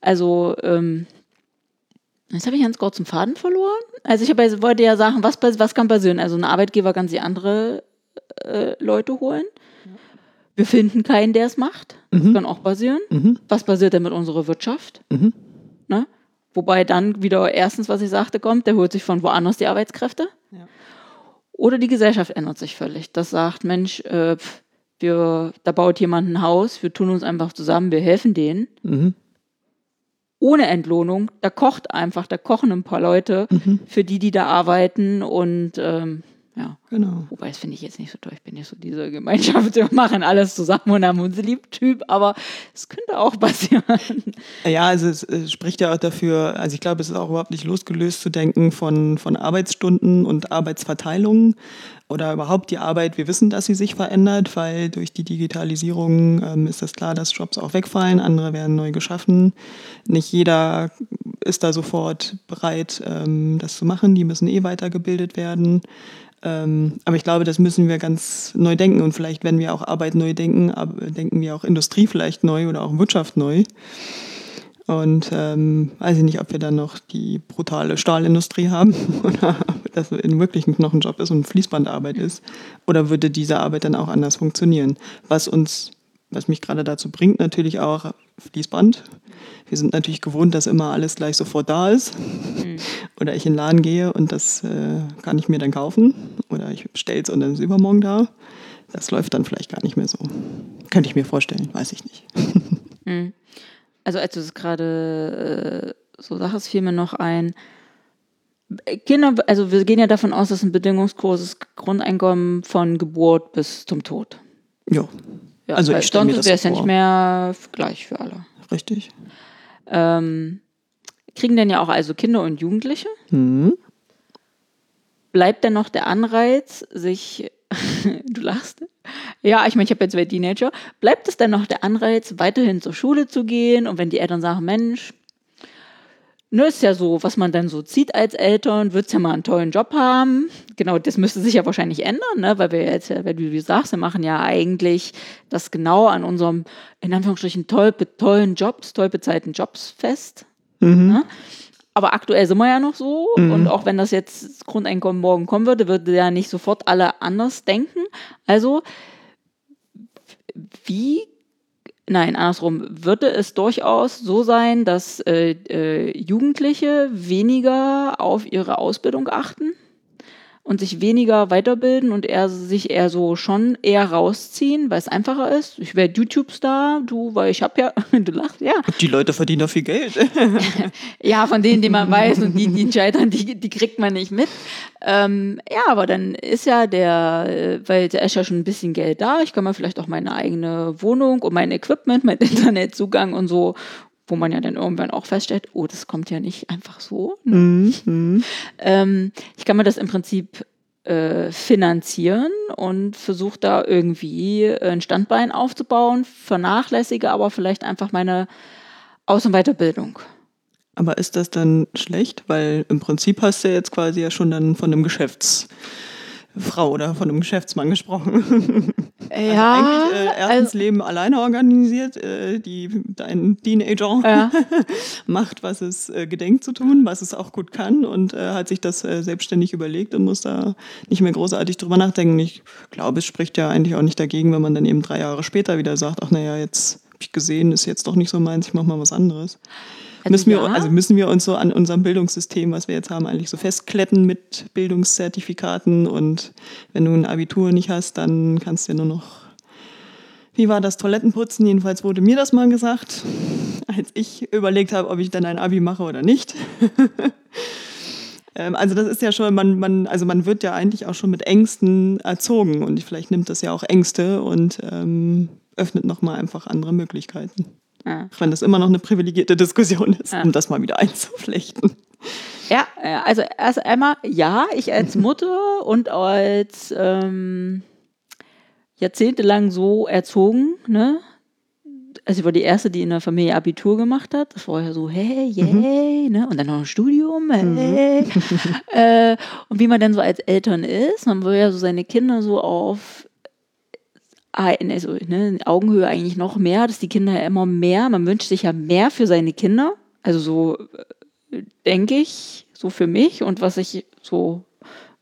Also, ähm, jetzt habe ich ganz kurz den Faden verloren. Also ich jetzt- wollte ja sagen, was, was kann passieren? Also ein Arbeitgeber kann sich andere äh, Leute holen. Wir finden keinen, der es macht. Das kann auch passieren. Was passiert denn mit unserer Wirtschaft? Ne? Wobei dann wieder erstens, was ich sagte, kommt, der holt sich von woanders die Arbeitskräfte. Ja. Oder die Gesellschaft ändert sich völlig. Das sagt, Mensch, äh, wir, da baut jemand ein Haus, wir tun uns einfach zusammen, wir helfen denen. Mhm. Ohne Entlohnung, da kocht einfach, da kochen ein paar Leute für die, die da arbeiten und ähm, ja. Genau. Wobei, das finde ich jetzt nicht so toll. Ich bin nicht so diese Gemeinschaft, wir machen alles zusammen und haben uns lieb Typ, aber es könnte auch passieren. Ja, also es äh, spricht ja auch dafür, also ich glaube, es ist auch überhaupt nicht losgelöst zu denken von, von Arbeitsstunden und Arbeitsverteilungen oder überhaupt die Arbeit. Wir wissen, dass sie sich verändert, weil durch die Digitalisierung ähm, ist es klar, dass Jobs auch wegfallen, andere werden neu geschaffen. Nicht jeder ist da sofort bereit, ähm, das zu machen. Die müssen eh weitergebildet werden. Ähm, aber ich glaube, das müssen wir ganz neu denken. Und vielleicht, wenn wir auch Arbeit neu denken, ab- denken wir auch Industrie vielleicht neu oder auch Wirtschaft neu. Und ähm, weiß ich nicht, ob wir dann noch die brutale Stahlindustrie haben oder ob das in wirklich ein Knochenjob ist und Fließbandarbeit ist. Oder würde diese Arbeit dann auch anders funktionieren? Was uns, was mich gerade dazu bringt, natürlich auch Fließband. Wir sind natürlich gewohnt, dass immer alles gleich sofort da ist. Oder ich in den Laden gehe und das äh, kann ich mir dann kaufen. Oder ich bestelle es und dann ist es übermorgen da. Das läuft dann vielleicht gar nicht mehr so. Könnte ich mir vorstellen, weiß ich nicht. Also als du es gerade äh, so sagst, fiel mir noch ein, Kinder, also wir gehen ja davon aus, dass ein bedingungsloses Grundeinkommen von Geburt bis zum Tod. Ja, Ja, Also ich stell mir sonst das wäre es ja nicht mehr gleich für alle. richtig. Ähm, kriegen denn ja auch also Kinder und Jugendliche? Mhm. Bleibt denn noch der Anreiz, sich, du lachst, ja, ich meine, ich habe jetzt zwei Teenager, bleibt es denn noch der Anreiz, weiterhin zur Schule zu gehen und wenn die Eltern sagen, Mensch, ne, ist ja so, was man dann so zieht als Eltern, wird's ja mal einen tollen Job haben. Genau, das müsste sich ja wahrscheinlich ändern, ne? weil wir jetzt, ja, weil du wie du sagst, wir machen ja eigentlich das genau an unserem, in Anführungsstrichen, toll, tollen Jobs, toll bezahlten Jobs fest. Ne? Aber aktuell sind wir ja noch so. Und auch wenn das jetzt das Grundeinkommen morgen kommen würde, würde ja nicht sofort alle anders denken. Also, wie, nein, andersrum, würde es durchaus so sein, dass äh, äh, Jugendliche weniger auf ihre Ausbildung achten? Und sich weniger weiterbilden und eher sich eher so schon eher rausziehen, weil es einfacher ist. Ich werde YouTube-Star, du, weil ich habe ja, du lachst, ja. Die Leute verdienen doch viel Geld. ja, von denen, die man weiß und die, die scheitern, die, die kriegt man nicht mit. Ähm, ja, aber dann ist ja der, äh, weil da ist ja schon ein bisschen Geld da. Ich kann mir vielleicht auch meine eigene Wohnung und mein Equipment, mein Internetzugang und so wo man ja dann irgendwann auch feststellt, oh, das kommt ja nicht einfach so. Ne? Mhm. Ähm, ich kann mir das im Prinzip äh, finanzieren und versuche da irgendwie ein Standbein aufzubauen, vernachlässige aber vielleicht einfach meine Aus- und Weiterbildung. Aber ist das dann schlecht? Weil im Prinzip hast du ja jetzt quasi ja schon dann von einem Geschäfts Frau oder von einem Geschäftsmann gesprochen. Ja. Also eigentlich äh, erstens also, Leben alleine organisiert, äh, die dein Teenager ja. macht, was es äh, gedenkt zu tun, was es auch gut kann und äh, hat sich das äh, selbstständig überlegt und muss da nicht mehr großartig drüber nachdenken. Ich glaube, es spricht ja eigentlich auch nicht dagegen, wenn man dann eben drei Jahre später wieder sagt, ach naja, jetzt habe ich gesehen, ist jetzt doch nicht so meins, ich mache mal was anderes. Also müssen, wir, also müssen wir uns so an unserem Bildungssystem, was wir jetzt haben, eigentlich so festkletten mit Bildungszertifikaten und wenn du ein Abitur nicht hast, dann kannst du ja nur noch wie war das Toilettenputzen? Jedenfalls wurde mir das mal gesagt, als ich überlegt habe, ob ich dann ein Abi mache oder nicht. Ähm, also das ist ja schon, man, man, also man wird ja eigentlich auch schon mit Ängsten erzogen und vielleicht nimmt das ja auch Ängste und ähm, öffnet nochmal einfach andere Möglichkeiten. Ja. Auch wenn das immer noch eine privilegierte Diskussion ist, ja. um das mal wieder einzuflechten. Ja, also erst einmal, ja, ich als Mutter und als ähm, jahrzehntelang so erzogen, ne? Also ich war die erste, die in der Familie Abitur gemacht hat. Das war ja so, hey, yay, mhm. ne? Und dann noch ein Studium, hey. Mhm. äh, und wie man dann so als Eltern ist, man will ja so seine Kinder so auf also, ne, Augenhöhe eigentlich noch mehr, dass die Kinder ja immer mehr, man wünscht sich ja mehr für seine Kinder. Also so äh, denke ich, so für mich und was ich so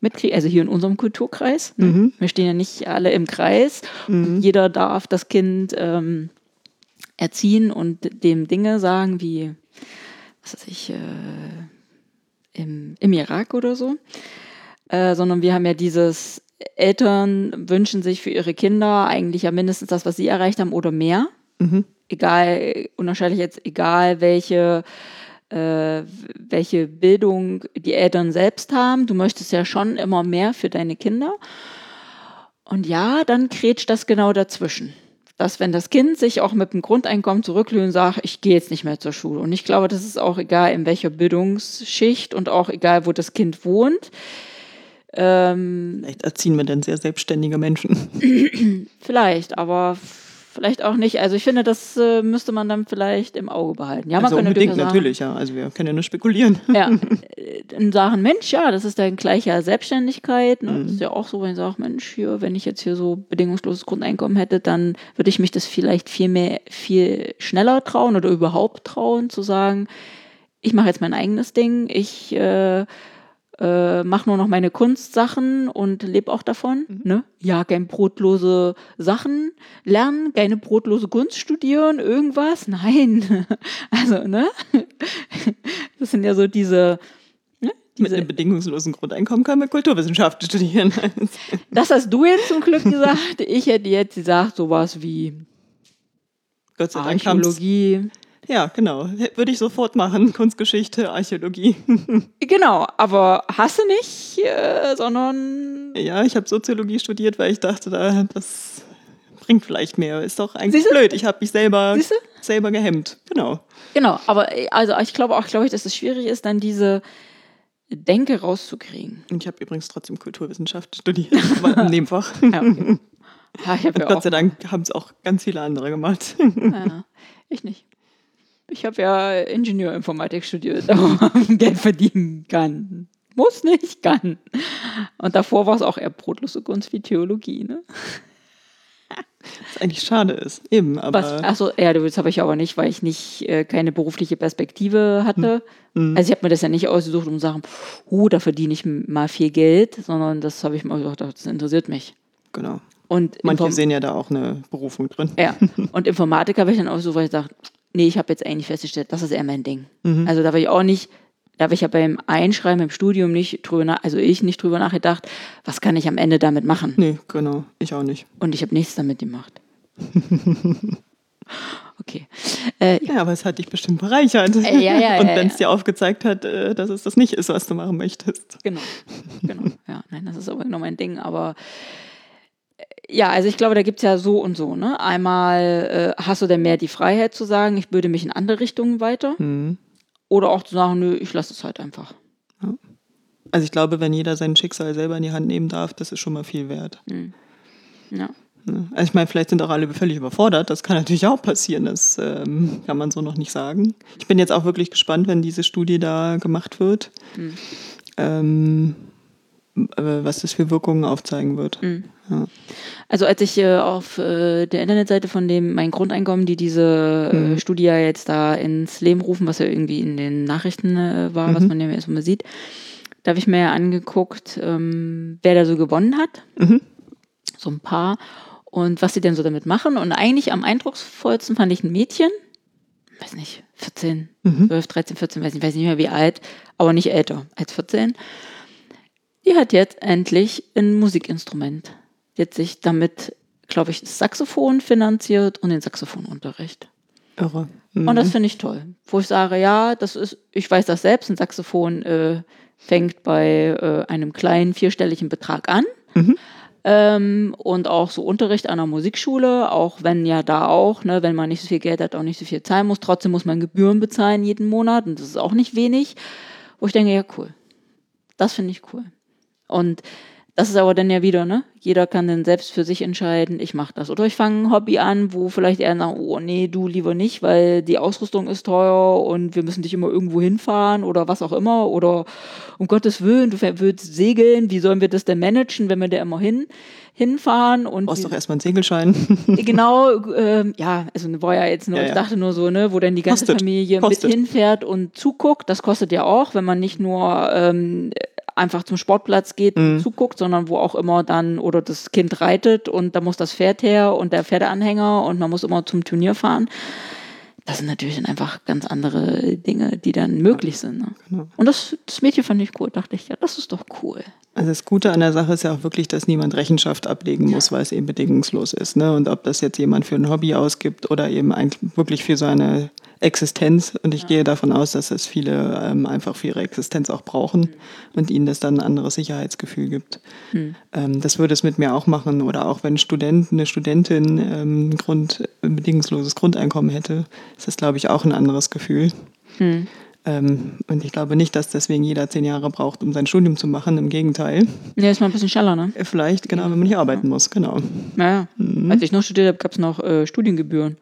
mitkriege, also hier in unserem Kulturkreis. Ne? Mhm. Wir stehen ja nicht alle im Kreis. Mhm. jeder darf das Kind ähm, erziehen und dem Dinge sagen, wie, was weiß ich, äh, im, im Irak oder so. Äh, sondern wir haben ja dieses Eltern wünschen sich für ihre Kinder eigentlich ja mindestens das, was sie erreicht haben oder mehr. Mhm. Egal, unterscheidlich jetzt, egal welche, äh, welche Bildung die Eltern selbst haben. Du möchtest ja schon immer mehr für deine Kinder. Und ja, dann kretscht das genau dazwischen. Dass wenn das Kind sich auch mit dem Grundeinkommen zurücklehnt und sagt, ich gehe jetzt nicht mehr zur Schule. Und ich glaube, das ist auch egal, in welcher Bildungsschicht und auch egal, wo das Kind wohnt ähm, vielleicht erziehen wir dann sehr selbstständige Menschen. vielleicht, aber vielleicht auch nicht. Also ich finde, das äh, müsste man dann vielleicht im Auge behalten. Ja, man also kann unbedingt natürlich, sagen, natürlich, ja. Also wir können ja nur spekulieren. Ja, in Sachen Mensch, ja, das ist dann gleicher Selbstständigkeit. Ne? Mhm. Das ist ja auch so, wenn ich sage, Mensch, hier, wenn ich jetzt hier so bedingungsloses Grundeinkommen hätte, dann würde ich mich das vielleicht viel mehr, viel schneller trauen oder überhaupt trauen, zu sagen, ich mache jetzt mein eigenes Ding, ich äh, äh, mache nur noch meine Kunstsachen und lebe auch davon. Mhm. Ne? Ja, kein brotlose Sachen lernen, keine brotlose Kunst studieren, irgendwas. Nein. also, ne? Das sind ja so diese. Ne? Mit einem bedingungslosen Grundeinkommen können wir Kulturwissenschaften studieren. das hast du jetzt zum Glück gesagt. Ich hätte jetzt gesagt, sowas wie Gott sei Dank Archäologie. Ja, genau. Würde ich sofort machen. Kunstgeschichte, Archäologie. genau, aber hast du nicht, äh, sondern. Ja, ich habe Soziologie studiert, weil ich dachte, da, das bringt vielleicht mehr. Ist doch eigentlich Siehste? blöd. Ich habe mich selber, selber gehemmt. Genau. Genau, aber also ich glaube auch, glaube ich, dass es schwierig ist, dann diese Denke rauszukriegen. Und ich habe übrigens trotzdem Kulturwissenschaft studiert, im Nebenfach. ja, okay. ja, ich ja Gott sei Dank haben es auch ganz viele andere gemacht. ja, ich nicht. Ich habe ja Ingenieurinformatik studiert, aber Geld verdienen kann. Muss nicht, kann. Und davor war es auch eher brotlose Kunst wie Theologie, ne? Was eigentlich schade ist, eben. Aber Was, achso, ja, das habe ich aber nicht, weil ich nicht äh, keine berufliche Perspektive hatte. Mhm. Also ich habe mir das ja nicht ausgesucht, um zu sagen, oh, da verdiene ich mal viel Geld, sondern das habe ich mir gedacht, das interessiert mich. Genau. Und Manche Inform sehen ja da auch eine Berufung drin. Ja. Und Informatik habe ich dann ausgesucht, weil ich dachte, nee, ich habe jetzt eigentlich festgestellt, das ist eher mein Ding. Mhm. Also da war ich auch nicht Da habe ich ja beim Einschreiben im Studium nicht drüber nach, also ich nicht drüber nachgedacht, was kann ich am Ende damit machen? Nee, genau. Ich auch nicht. Und ich habe nichts damit gemacht. okay. Äh, ja. Ja, aber es hat dich bestimmt bereichert. Äh, ja, ja, Und wenn es dir aufgezeigt hat, äh, dass es das nicht ist, was du machen möchtest. Genau, genau. Ja, nein, das ist aber genau mein Ding. Aber ja, also ich glaube, da gibt es ja so und so. Ne? Einmal äh, hast du denn mehr die Freiheit zu sagen, ich würde mich in andere Richtungen weiter. Mhm. Oder auch zu sagen, nö, ich lasse es halt einfach. Also ich glaube, wenn jeder sein Schicksal selber in die Hand nehmen darf, das ist schon mal viel wert. Ja. Ne? Also ich meine, vielleicht sind auch alle völlig überfordert. Das kann natürlich auch passieren. Das ähm, kann man so noch nicht sagen. Ich bin jetzt auch wirklich gespannt, wenn diese Studie da gemacht wird, ähm, äh, was das für Wirkungen aufzeigen wird. Ja. Also als ich äh, auf äh, der Internetseite von dem Mein Grundeinkommen, die diese äh, Studie ja jetzt da ins Leben rufen, was ja irgendwie in den Nachrichten äh, war, was man ja erst mal sieht, da habe ich mir ja angeguckt, ähm, wer da so gewonnen hat. So ein paar. Und was sie denn so damit machen. Und eigentlich am eindrucksvollsten fand ich ein Mädchen, weiß nicht, 14, 12, 13, 14, weiß nicht, weiß nicht mehr wie alt, aber nicht älter als 14. Die hat jetzt endlich ein Musikinstrument. Die hat sich damit, glaube ich, das Saxophon finanziert und den Saxophonunterricht. Irre. Mhm. Und das finde ich toll. Wo ich sage, ja, das ist, ich weiß das selbst, ein Saxophon äh, fängt bei äh, einem kleinen vierstelligen Betrag an. Ähm, und auch so Unterricht an der Musikschule, auch wenn ja da auch, ne, wenn man nicht so viel Geld hat, auch nicht so viel zahlen muss. Trotzdem muss man Gebühren bezahlen jeden Monat und das ist auch nicht wenig. Wo ich denke, ja, cool. Das finde ich cool. Und das ist aber dann ja wieder, ne? Jeder kann dann selbst für sich entscheiden, ich mache das. Oder ich fange ein Hobby an, wo vielleicht er sagt, oh nee, du lieber nicht, weil die Ausrüstung ist teuer und wir müssen dich immer irgendwo hinfahren oder was auch immer. Oder um Gottes Willen, du willst segeln, wie sollen wir das denn managen, wenn wir da immer hin, hinfahren? Und brauchst wie- doch erstmal einen Segelschein. Genau, ähm, ja, also war ja jetzt nur, Ja, ich dachte nur so, ne, wo dann die ganze Kostet, Familie kostet. mit hinfährt und zuguckt. Das kostet ja auch, wenn man nicht nur ähm, einfach zum Sportplatz geht Mhm. und zuguckt, sondern wo auch immer dann oder das Kind reitet und da muss das Pferd her und der Pferdeanhänger und man muss immer zum Turnier fahren. Das sind natürlich dann einfach ganz andere Dinge, die dann möglich sind. Ne? Genau. Und das, das Mädchen fand ich cool, dachte ich, ja, das ist doch cool. Also das Gute an der Sache ist ja auch wirklich, dass niemand Rechenschaft ablegen muss, weil es eben bedingungslos ist. Ne? Und ob das jetzt jemand für ein Hobby ausgibt oder eben wirklich für seine Existenz. Und ich gehe davon aus, dass es viele ähm, einfach für ihre Existenz auch brauchen und ihnen das dann ein anderes Sicherheitsgefühl gibt. Ähm, das würde es mit mir auch machen. Oder auch wenn Student, eine Studentin ähm, ein Grund, ein bedingungsloses Grundeinkommen hätte, ist das, glaube ich, auch ein anderes Gefühl. Ähm, und ich glaube nicht, dass deswegen jeder zehn Jahre braucht, um sein Studium zu machen. Im Gegenteil. Ja, ist mal ein bisschen schneller, ne? Vielleicht, genau, wenn man nicht arbeiten muss, genau. Naja, Mhm. als ich noch studiert habe, gab es noch äh, Studiengebühren.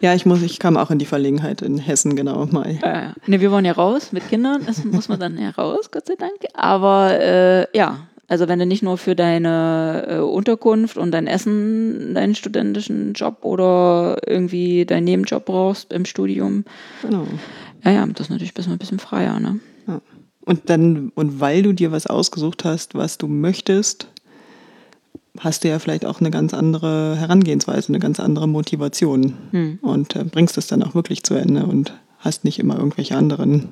Ja, ich muss, ich kam auch in die Verlegenheit in Hessen, genau, mal. Äh, ne, wir wollen ja raus mit Kindern, das muss man dann ja raus, Gott sei Dank. Aber äh, ja, also wenn du nicht nur für deine äh, Unterkunft und dein Essen deinen studentischen Job oder irgendwie deinen Nebenjob brauchst im Studium, Genau. ja, ja, das ist natürlich bist du ein bisschen freier, ne? Ja. Und dann, und weil du dir was ausgesucht hast, was du möchtest, hast du ja vielleicht auch eine ganz andere Herangehensweise, eine ganz andere Motivation. Und äh, bringst es dann auch wirklich zu Ende und hast nicht immer irgendwelche anderen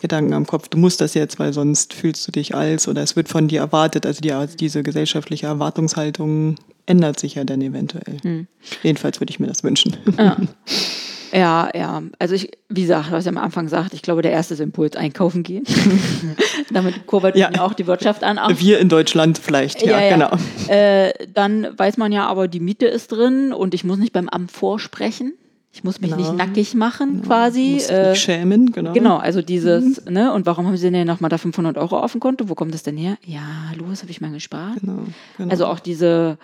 Gedanken am Kopf. Du musst das jetzt, weil sonst fühlst du dich als oder es wird von dir erwartet. Also die, diese gesellschaftliche Erwartungshaltung ändert sich ja dann eventuell. Jedenfalls würde ich mir das wünschen. Ja. Ja, ja. Also ich, wie gesagt, was ich am Anfang sagte, ich glaube, der erste ist Impuls einkaufen gehen. Damit kurbelt Ja. man ja auch die Wirtschaft an. Ach, Wir in Deutschland vielleicht, ja, genau. Äh, dann weiß man ja aber, die Miete ist drin und ich muss nicht beim Amt vorsprechen. Ich muss mich Genau. nicht nackig machen, quasi. Musst Äh, dich schämen, genau. genau, also dieses, ne, und warum haben sie denn nochmal da 500 Euro auf dem Konto? Wo kommt das denn her? Ja, das habe ich mal gespart. Genau, genau. Also auch diese,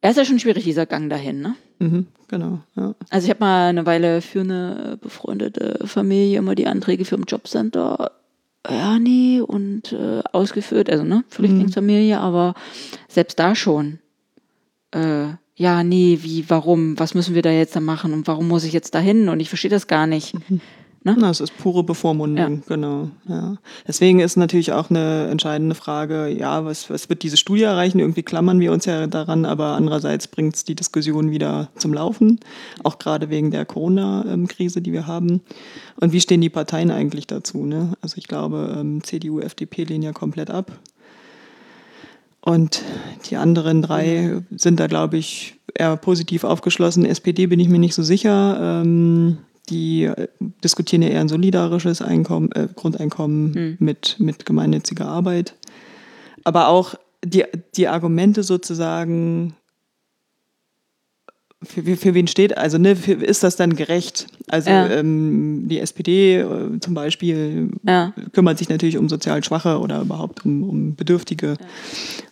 er ist ja schon schwierig, dieser Gang dahin, ne? Mhm, genau, ja. Also ich habe mal eine Weile für eine befreundete Familie immer die Anträge für ein Jobcenter ja, nee, und äh, ausgeführt, also ne, Flüchtlingsfamilie, aber selbst da schon. Äh, ja, nee, wie, warum, was müssen wir da jetzt da machen und warum muss ich jetzt da hin und ich verstehe das gar nicht. Ne? Na, es ist pure Bevormundung, genau. Ja. Deswegen ist natürlich auch eine entscheidende Frage, ja, was, was wird diese Studie erreichen? Irgendwie klammern wir uns ja daran, aber andererseits bringt es die Diskussion wieder zum Laufen, auch gerade wegen der Corona-Krise, die wir haben. Und wie stehen die Parteien eigentlich dazu? Ne? Also ich glaube, ähm, CDU, FDP lehnen ja komplett ab. Und die anderen drei sind da, glaube ich, eher positiv aufgeschlossen. SPD bin ich mir nicht so sicher. Ähm, die äh, diskutieren ja eher ein solidarisches Einkommen, äh, Grundeinkommen Hm. mit, mit gemeinnütziger Arbeit. Aber auch die, die Argumente sozusagen, für, für, für wen steht, also ne, für, ist das dann gerecht? Also Ja. ähm, die SPD äh, zum Beispiel Ja. kümmert sich natürlich um sozial Schwache oder überhaupt um, um Bedürftige.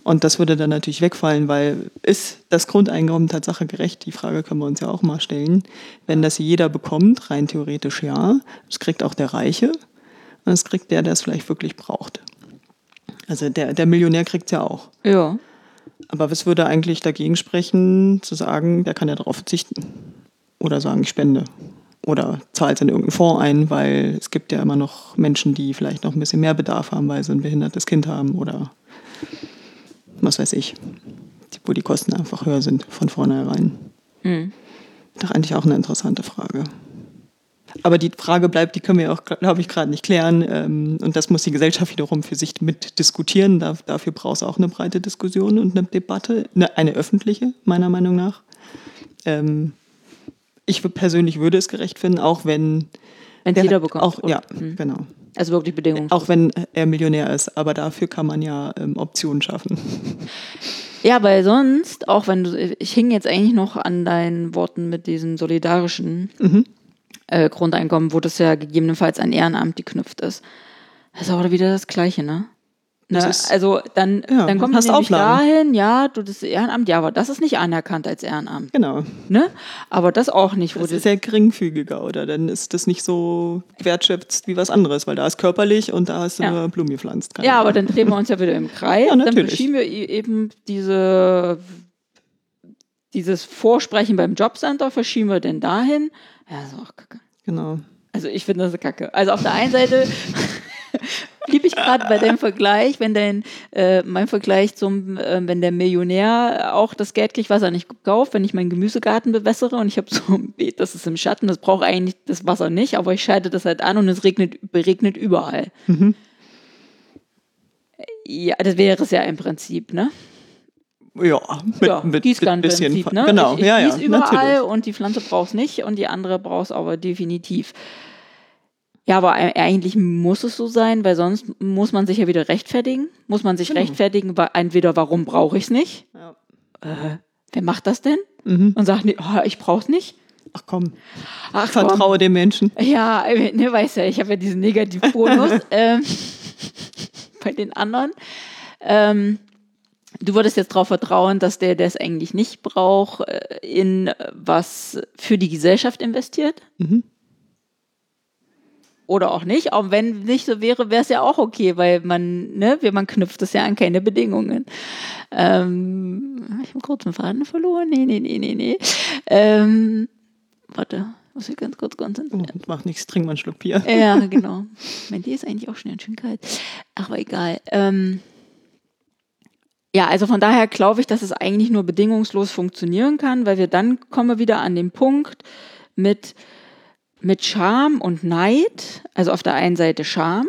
Und das würde dann natürlich wegfallen, weil ist das Grundeinkommen Tatsache gerecht? Die Frage können wir uns ja auch mal stellen. Wenn das jeder bekommt, rein theoretisch ja, das kriegt auch der Reiche und das kriegt der, der es vielleicht wirklich braucht. Also der, der Millionär kriegt es ja auch. Ja. Aber was würde eigentlich dagegen sprechen, zu sagen, der kann ja darauf verzichten? Oder sagen, ich spende. Oder zahlt in irgendeinen Fonds ein, weil es gibt ja immer noch Menschen, die vielleicht noch ein bisschen mehr Bedarf haben, weil sie ein behindertes Kind haben oder was weiß ich, wo die Kosten einfach höher sind von vornherein. Hm. Doch eigentlich auch eine interessante Frage. Aber die Frage bleibt, die können wir auch, glaube ich, gerade nicht klären. Ähm, Und das muss die Gesellschaft wiederum für sich mit diskutieren. Da- Dafür braucht es auch eine breite Diskussion und eine Debatte, eine, eine öffentliche, meiner Meinung nach. Ähm, Ich persönlich würde es gerecht finden, auch wenn. Wenn der- jeder bekommt. Auch, ja, Hm. genau. Also wirklich Bedingungen. Auch wenn er Millionär ist. Aber dafür kann man ja ähm, Optionen schaffen. Ja, weil sonst, auch wenn du, ich hing jetzt eigentlich noch an deinen Worten mit diesem solidarischen Mhm. Äh, Grundeinkommen, wo das ja gegebenenfalls an Ehrenamt geknüpft ist. Das ist aber wieder das Gleiche, ne? Ne? Also dann, Ja, dann kommt hast nämlich Auflagen. dahin, ja, du das Ehrenamt, ja, aber das ist nicht anerkannt als Ehrenamt, Genau. ne? Aber das auch nicht, wo Das das, ist ja geringfügiger, oder? Dann ist das nicht so wertschätzt wie was anderes, weil da ist körperlich und da hast du Ja. nur Blumen gepflanzt. Ja, aber dann drehen wir uns ja wieder im Kreis. Ja, dann natürlich. verschieben wir eben diese, dieses Vorsprechen beim Jobcenter, verschieben wir denn dahin. Ja, ist auch kacke. Genau. Also ich finde das kacke. Also auf der einen Seite blieb ich gerade bei deinem Vergleich, wenn dein, äh, mein Vergleich zum, äh, wenn der Millionär auch das Geld kriegt, was er nicht kauft, wenn ich meinen Gemüsegarten bewässere und ich habe so ein Beet, das ist im Schatten, das braucht eigentlich das Wasser nicht, aber ich schalte das halt an und es regnet, regnet überall. Mhm. Ja, das wäre es ja im Prinzip, ne? Ja, mit, ja, mit, mit bisschen. ne? Genau, ich, ich ja, ja, überall natürlich. und die Pflanze braucht es nicht und die andere braucht es aber definitiv. Ja, aber e- eigentlich muss es so sein, weil sonst muss man sich ja wieder rechtfertigen. Muss man sich Genau. rechtfertigen, weil entweder warum brauche ich es nicht? Ja. Äh, wer macht das denn? Mhm. Und sagt, nee, oh, ich brauche es nicht. Ach komm, Ach, komm. vertraue dem Menschen. Ja, äh, ne, weißt ja, ich habe ja diesen Negativbonus ähm, bei den anderen. Ähm, du würdest jetzt darauf vertrauen, dass der, der es eigentlich nicht braucht, äh, in äh, was für die Gesellschaft investiert? Mhm. Oder auch nicht. Auch wenn nicht so wäre, wäre es ja auch okay, weil man, ne, man knüpft es ja an keine Bedingungen. Ähm, ich habe kurz einen Faden verloren. Nee, nee, nee, nee, nee. Ähm, warte, muss ich ganz kurz konzentrieren. Oh, macht nichts, trink mal einen Schluck Bier. Ja, genau. Mein Tee ist eigentlich auch schnell schön kalt. Aber egal. Ähm, ja, also von daher glaube ich, dass es eigentlich nur bedingungslos funktionieren kann, weil wir dann kommen wieder an den Punkt mit, mit Scham und Neid. Also auf der einen Seite Scham,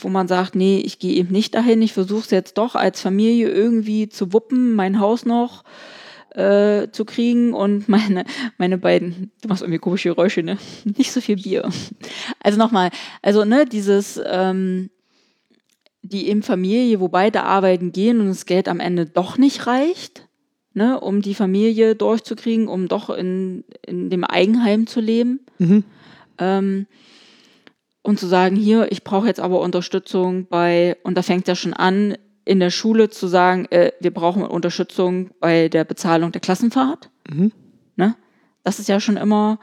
wo man sagt, nee, ich gehe eben nicht dahin, ich versuche es jetzt doch als Familie irgendwie zu wuppen, mein Haus noch äh, zu kriegen und meine, meine beiden, du machst irgendwie komische Geräusche, ne? Nicht so viel Bier. Also nochmal, also ne, dieses, ähm, die eben Familie, wo beide arbeiten gehen und das Geld am Ende doch nicht reicht, ne, um die Familie durchzukriegen, um doch in, in dem Eigenheim zu leben. Mhm. Ähm, und zu sagen, hier, ich brauche jetzt aber Unterstützung bei, und da fängt ja schon an, in der Schule zu sagen, äh, wir brauchen Unterstützung bei der Bezahlung der Klassenfahrt. Mhm. Ne? Das ist ja schon immer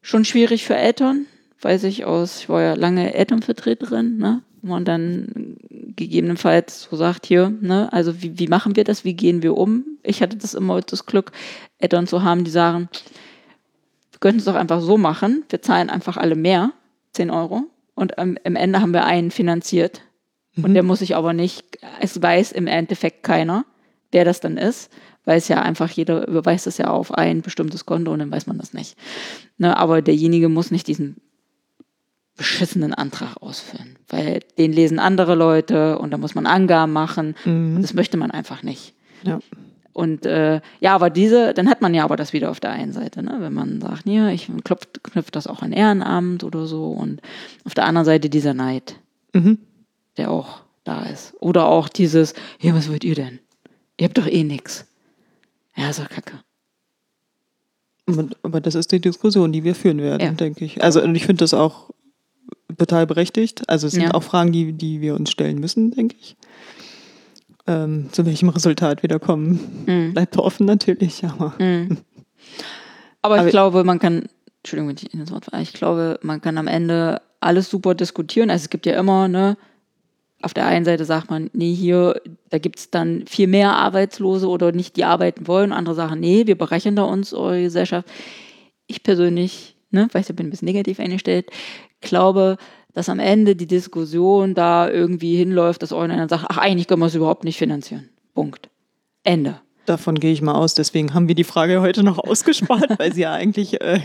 schon schwierig für Eltern, weiß ich aus, ich war ja lange Elternvertreterin, ne? Wo man dann gegebenenfalls so sagt, hier, ne, also wie, wie machen wir das, wie gehen wir um? Ich hatte das immer das Glück, Eltern zu haben, die sagen, wir könnten es doch einfach so machen. Wir zahlen einfach alle mehr, 10 Euro. Und am, am Ende haben wir einen finanziert. Und Mhm. der muss sich aber nicht, es weiß im Endeffekt keiner, wer das dann ist, weil es ja einfach jeder überweist es ja auf ein bestimmtes Konto und dann weiß man das nicht. Ne, aber derjenige muss nicht diesen beschissenen Antrag ausfüllen, weil den lesen andere Leute und da muss man Angaben machen. Mhm. Das möchte man einfach nicht. Ja. Und äh, ja, aber diese, dann hat man ja aber das wieder auf der einen Seite, ne? wenn man sagt, ja, ich knüpft, knüpft das auch an Ehrenamt oder so und auf der anderen Seite dieser Neid, Mhm. der auch da ist. Oder auch dieses, ja, was wollt ihr denn? Ihr habt doch eh nix. Ja, ist doch kacke. Aber, aber das ist die Diskussion, die wir führen werden, Ja. denke ich. Also und ich finde das auch total berechtigt. Also es sind Ja. auch Fragen, die, die wir uns stellen müssen, denke ich. Ähm, zu welchem Resultat wir da kommen, Mhm. bleibt offen natürlich, aber Mhm. Aber, Aber- ich glaube, man kann, Entschuldigung, wenn ich Ihnen das Wort falle, ich glaube, man kann am Ende alles super diskutieren. Also es gibt ja immer, ne, auf der einen Seite sagt man, nee, hier, da gibt es dann viel mehr Arbeitslose oder nicht, die arbeiten wollen. Andere sagen, nee, wir bereichern da uns eure Gesellschaft. Ich persönlich, ne, weil ich da bin ein bisschen negativ eingestellt, glaube, dass am Ende die Diskussion da irgendwie hinläuft, dass irgendeiner sagt, ach, eigentlich können wir es überhaupt nicht finanzieren. Punkt. Ende. davon gehe ich mal aus. Deswegen haben wir die Frage heute noch ausgespart, weil sie ja eigentlich äh,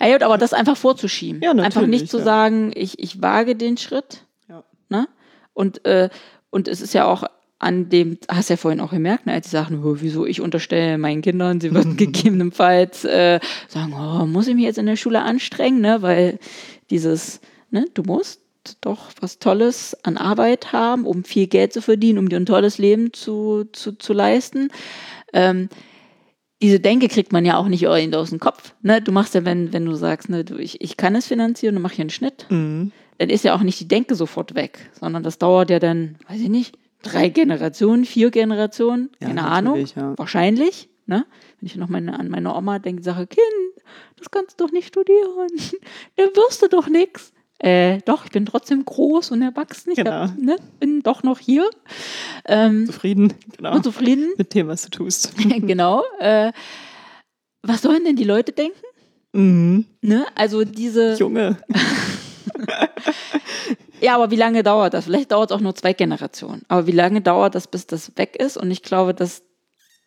Ja, gut, aber das einfach vorzuschieben. Ja, einfach nicht zu ja. sagen, ich, ich wage den Schritt. Ja. Ne? Und, äh, und es ist ja auch an dem, hast ja vorhin auch gemerkt, ne, als sie sagen, "Oh, wieso ich unterstelle meinen Kindern, sie würden gegebenenfalls äh, sagen, oh, muss ich mich jetzt in der Schule anstrengen, ne? weil dieses, ne, du musst doch was Tolles an Arbeit haben, um viel Geld zu verdienen, um dir ein tolles Leben zu, zu, zu leisten. Ähm, diese Denke kriegt man ja auch nicht aus dem Kopf. Ne? Du machst ja, wenn, wenn du sagst, ne, du, ich, ich kann es finanzieren, dann mache ich einen Schnitt, mhm. dann ist ja auch nicht die Denke sofort weg, sondern das dauert ja dann, weiß ich nicht, drei Generationen, vier Generationen, Ja, keine Ahnung, ja. wahrscheinlich. Ne? Wenn ich noch meine, an meine Oma denke, sage, Kind, das kannst du doch nicht studieren, dann wirst du doch nichts. Äh, doch, ich bin trotzdem groß und erwachsen, ich Genau. hab, ne, bin doch noch hier ähm, zufrieden, genau, und zufrieden. mit dem, was du tust. genau. Äh, was sollen denn die Leute denken? Mhm. Ne? Also diese. Junge, Ja, aber wie lange dauert das? Vielleicht dauert es auch nur zwei Generationen. Aber wie lange dauert das, bis das weg ist? Und ich glaube, dass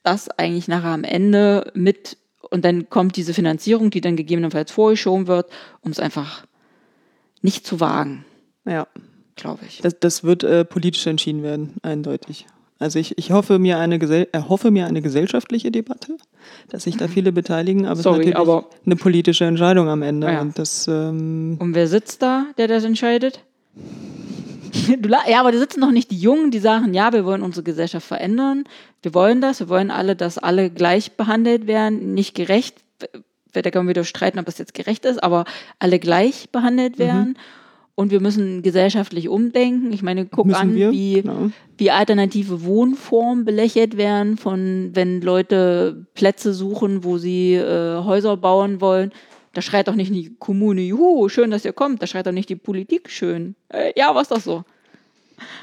das eigentlich nachher am Ende mit und dann kommt diese Finanzierung, die dann gegebenenfalls vorgeschoben wird, um es einfach nicht zu wagen, ja. glaube ich. Das, das wird äh, politisch entschieden werden, eindeutig. Also ich, ich hoffe, mir eine Gesell erhoffe mir eine gesellschaftliche Debatte, dass sich da viele beteiligen, aber Sorry, es ist natürlich aber- eine politische Entscheidung am Ende. Ja. Und das, ähm, Und wer sitzt da, der das entscheidet? Ja, aber da sitzen noch nicht die Jungen, die sagen, ja, wir wollen unsere Gesellschaft verändern. Wir wollen das. Wir wollen alle, dass alle gleich behandelt werden. Nicht gerecht. Da können wir wieder streiten, ob das jetzt gerecht ist, aber alle gleich behandelt werden. Und wir müssen gesellschaftlich umdenken. Ich meine, guck Müssen an, wir, wie, genau. wie alternative Wohnformen belächelt werden, von wenn Leute Plätze suchen, wo sie äh, Häuser bauen wollen. Da schreit doch nicht die Kommune, juhu, schön, dass ihr kommt. Da schreit doch nicht die Politik, schön. Äh, ja, was doch so.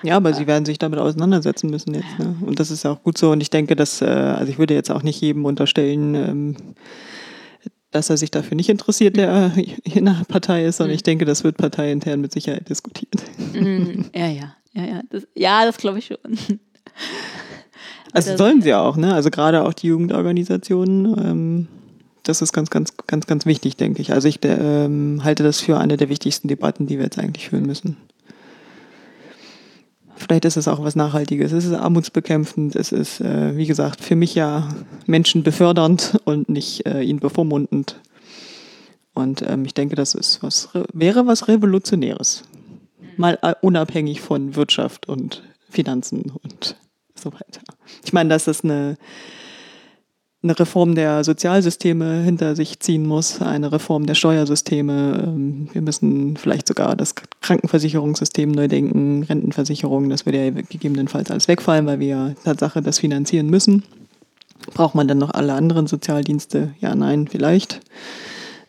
Ja, aber sie werden sich damit auseinandersetzen müssen jetzt. Ne? Und das ist ja auch gut so. Und ich denke, dass, äh, also ich würde jetzt auch nicht jedem unterstellen, ähm, dass er sich dafür nicht interessiert, der in der Partei ist, sondern ich denke, das wird parteiintern mit Sicherheit diskutiert. Mm, ja, ja, ja, ja. Das, ja, das glaube ich schon. Also Das- sollen sie auch, ne? Also gerade auch die Jugendorganisationen. Ähm, das ist ganz, ganz, ganz, ganz wichtig, denke ich. Also ich ähm, halte das für eine der wichtigsten Debatten, die wir jetzt eigentlich führen müssen. Vielleicht ist es auch was Nachhaltiges. Es ist armutsbekämpfend. Es ist, äh, wie gesagt, für mich ja Menschen befördernd und nicht äh, ihn bevormundend. Und ähm, ich denke, das ist was, re- wäre was Revolutionäres. Mal äh, unabhängig von Wirtschaft und Finanzen und so weiter. Ich meine, dass es eine, eine Reform der Sozialsysteme hinter sich ziehen muss, eine Reform der Steuersysteme. Ähm, Wir müssen vielleicht sogar das Krankenversicherungssystem neu denken, Rentenversicherung, das würde ja gegebenenfalls alles wegfallen, weil wir ja Tatsache das finanzieren müssen. Braucht man dann noch alle anderen Sozialdienste? Ja, nein, vielleicht.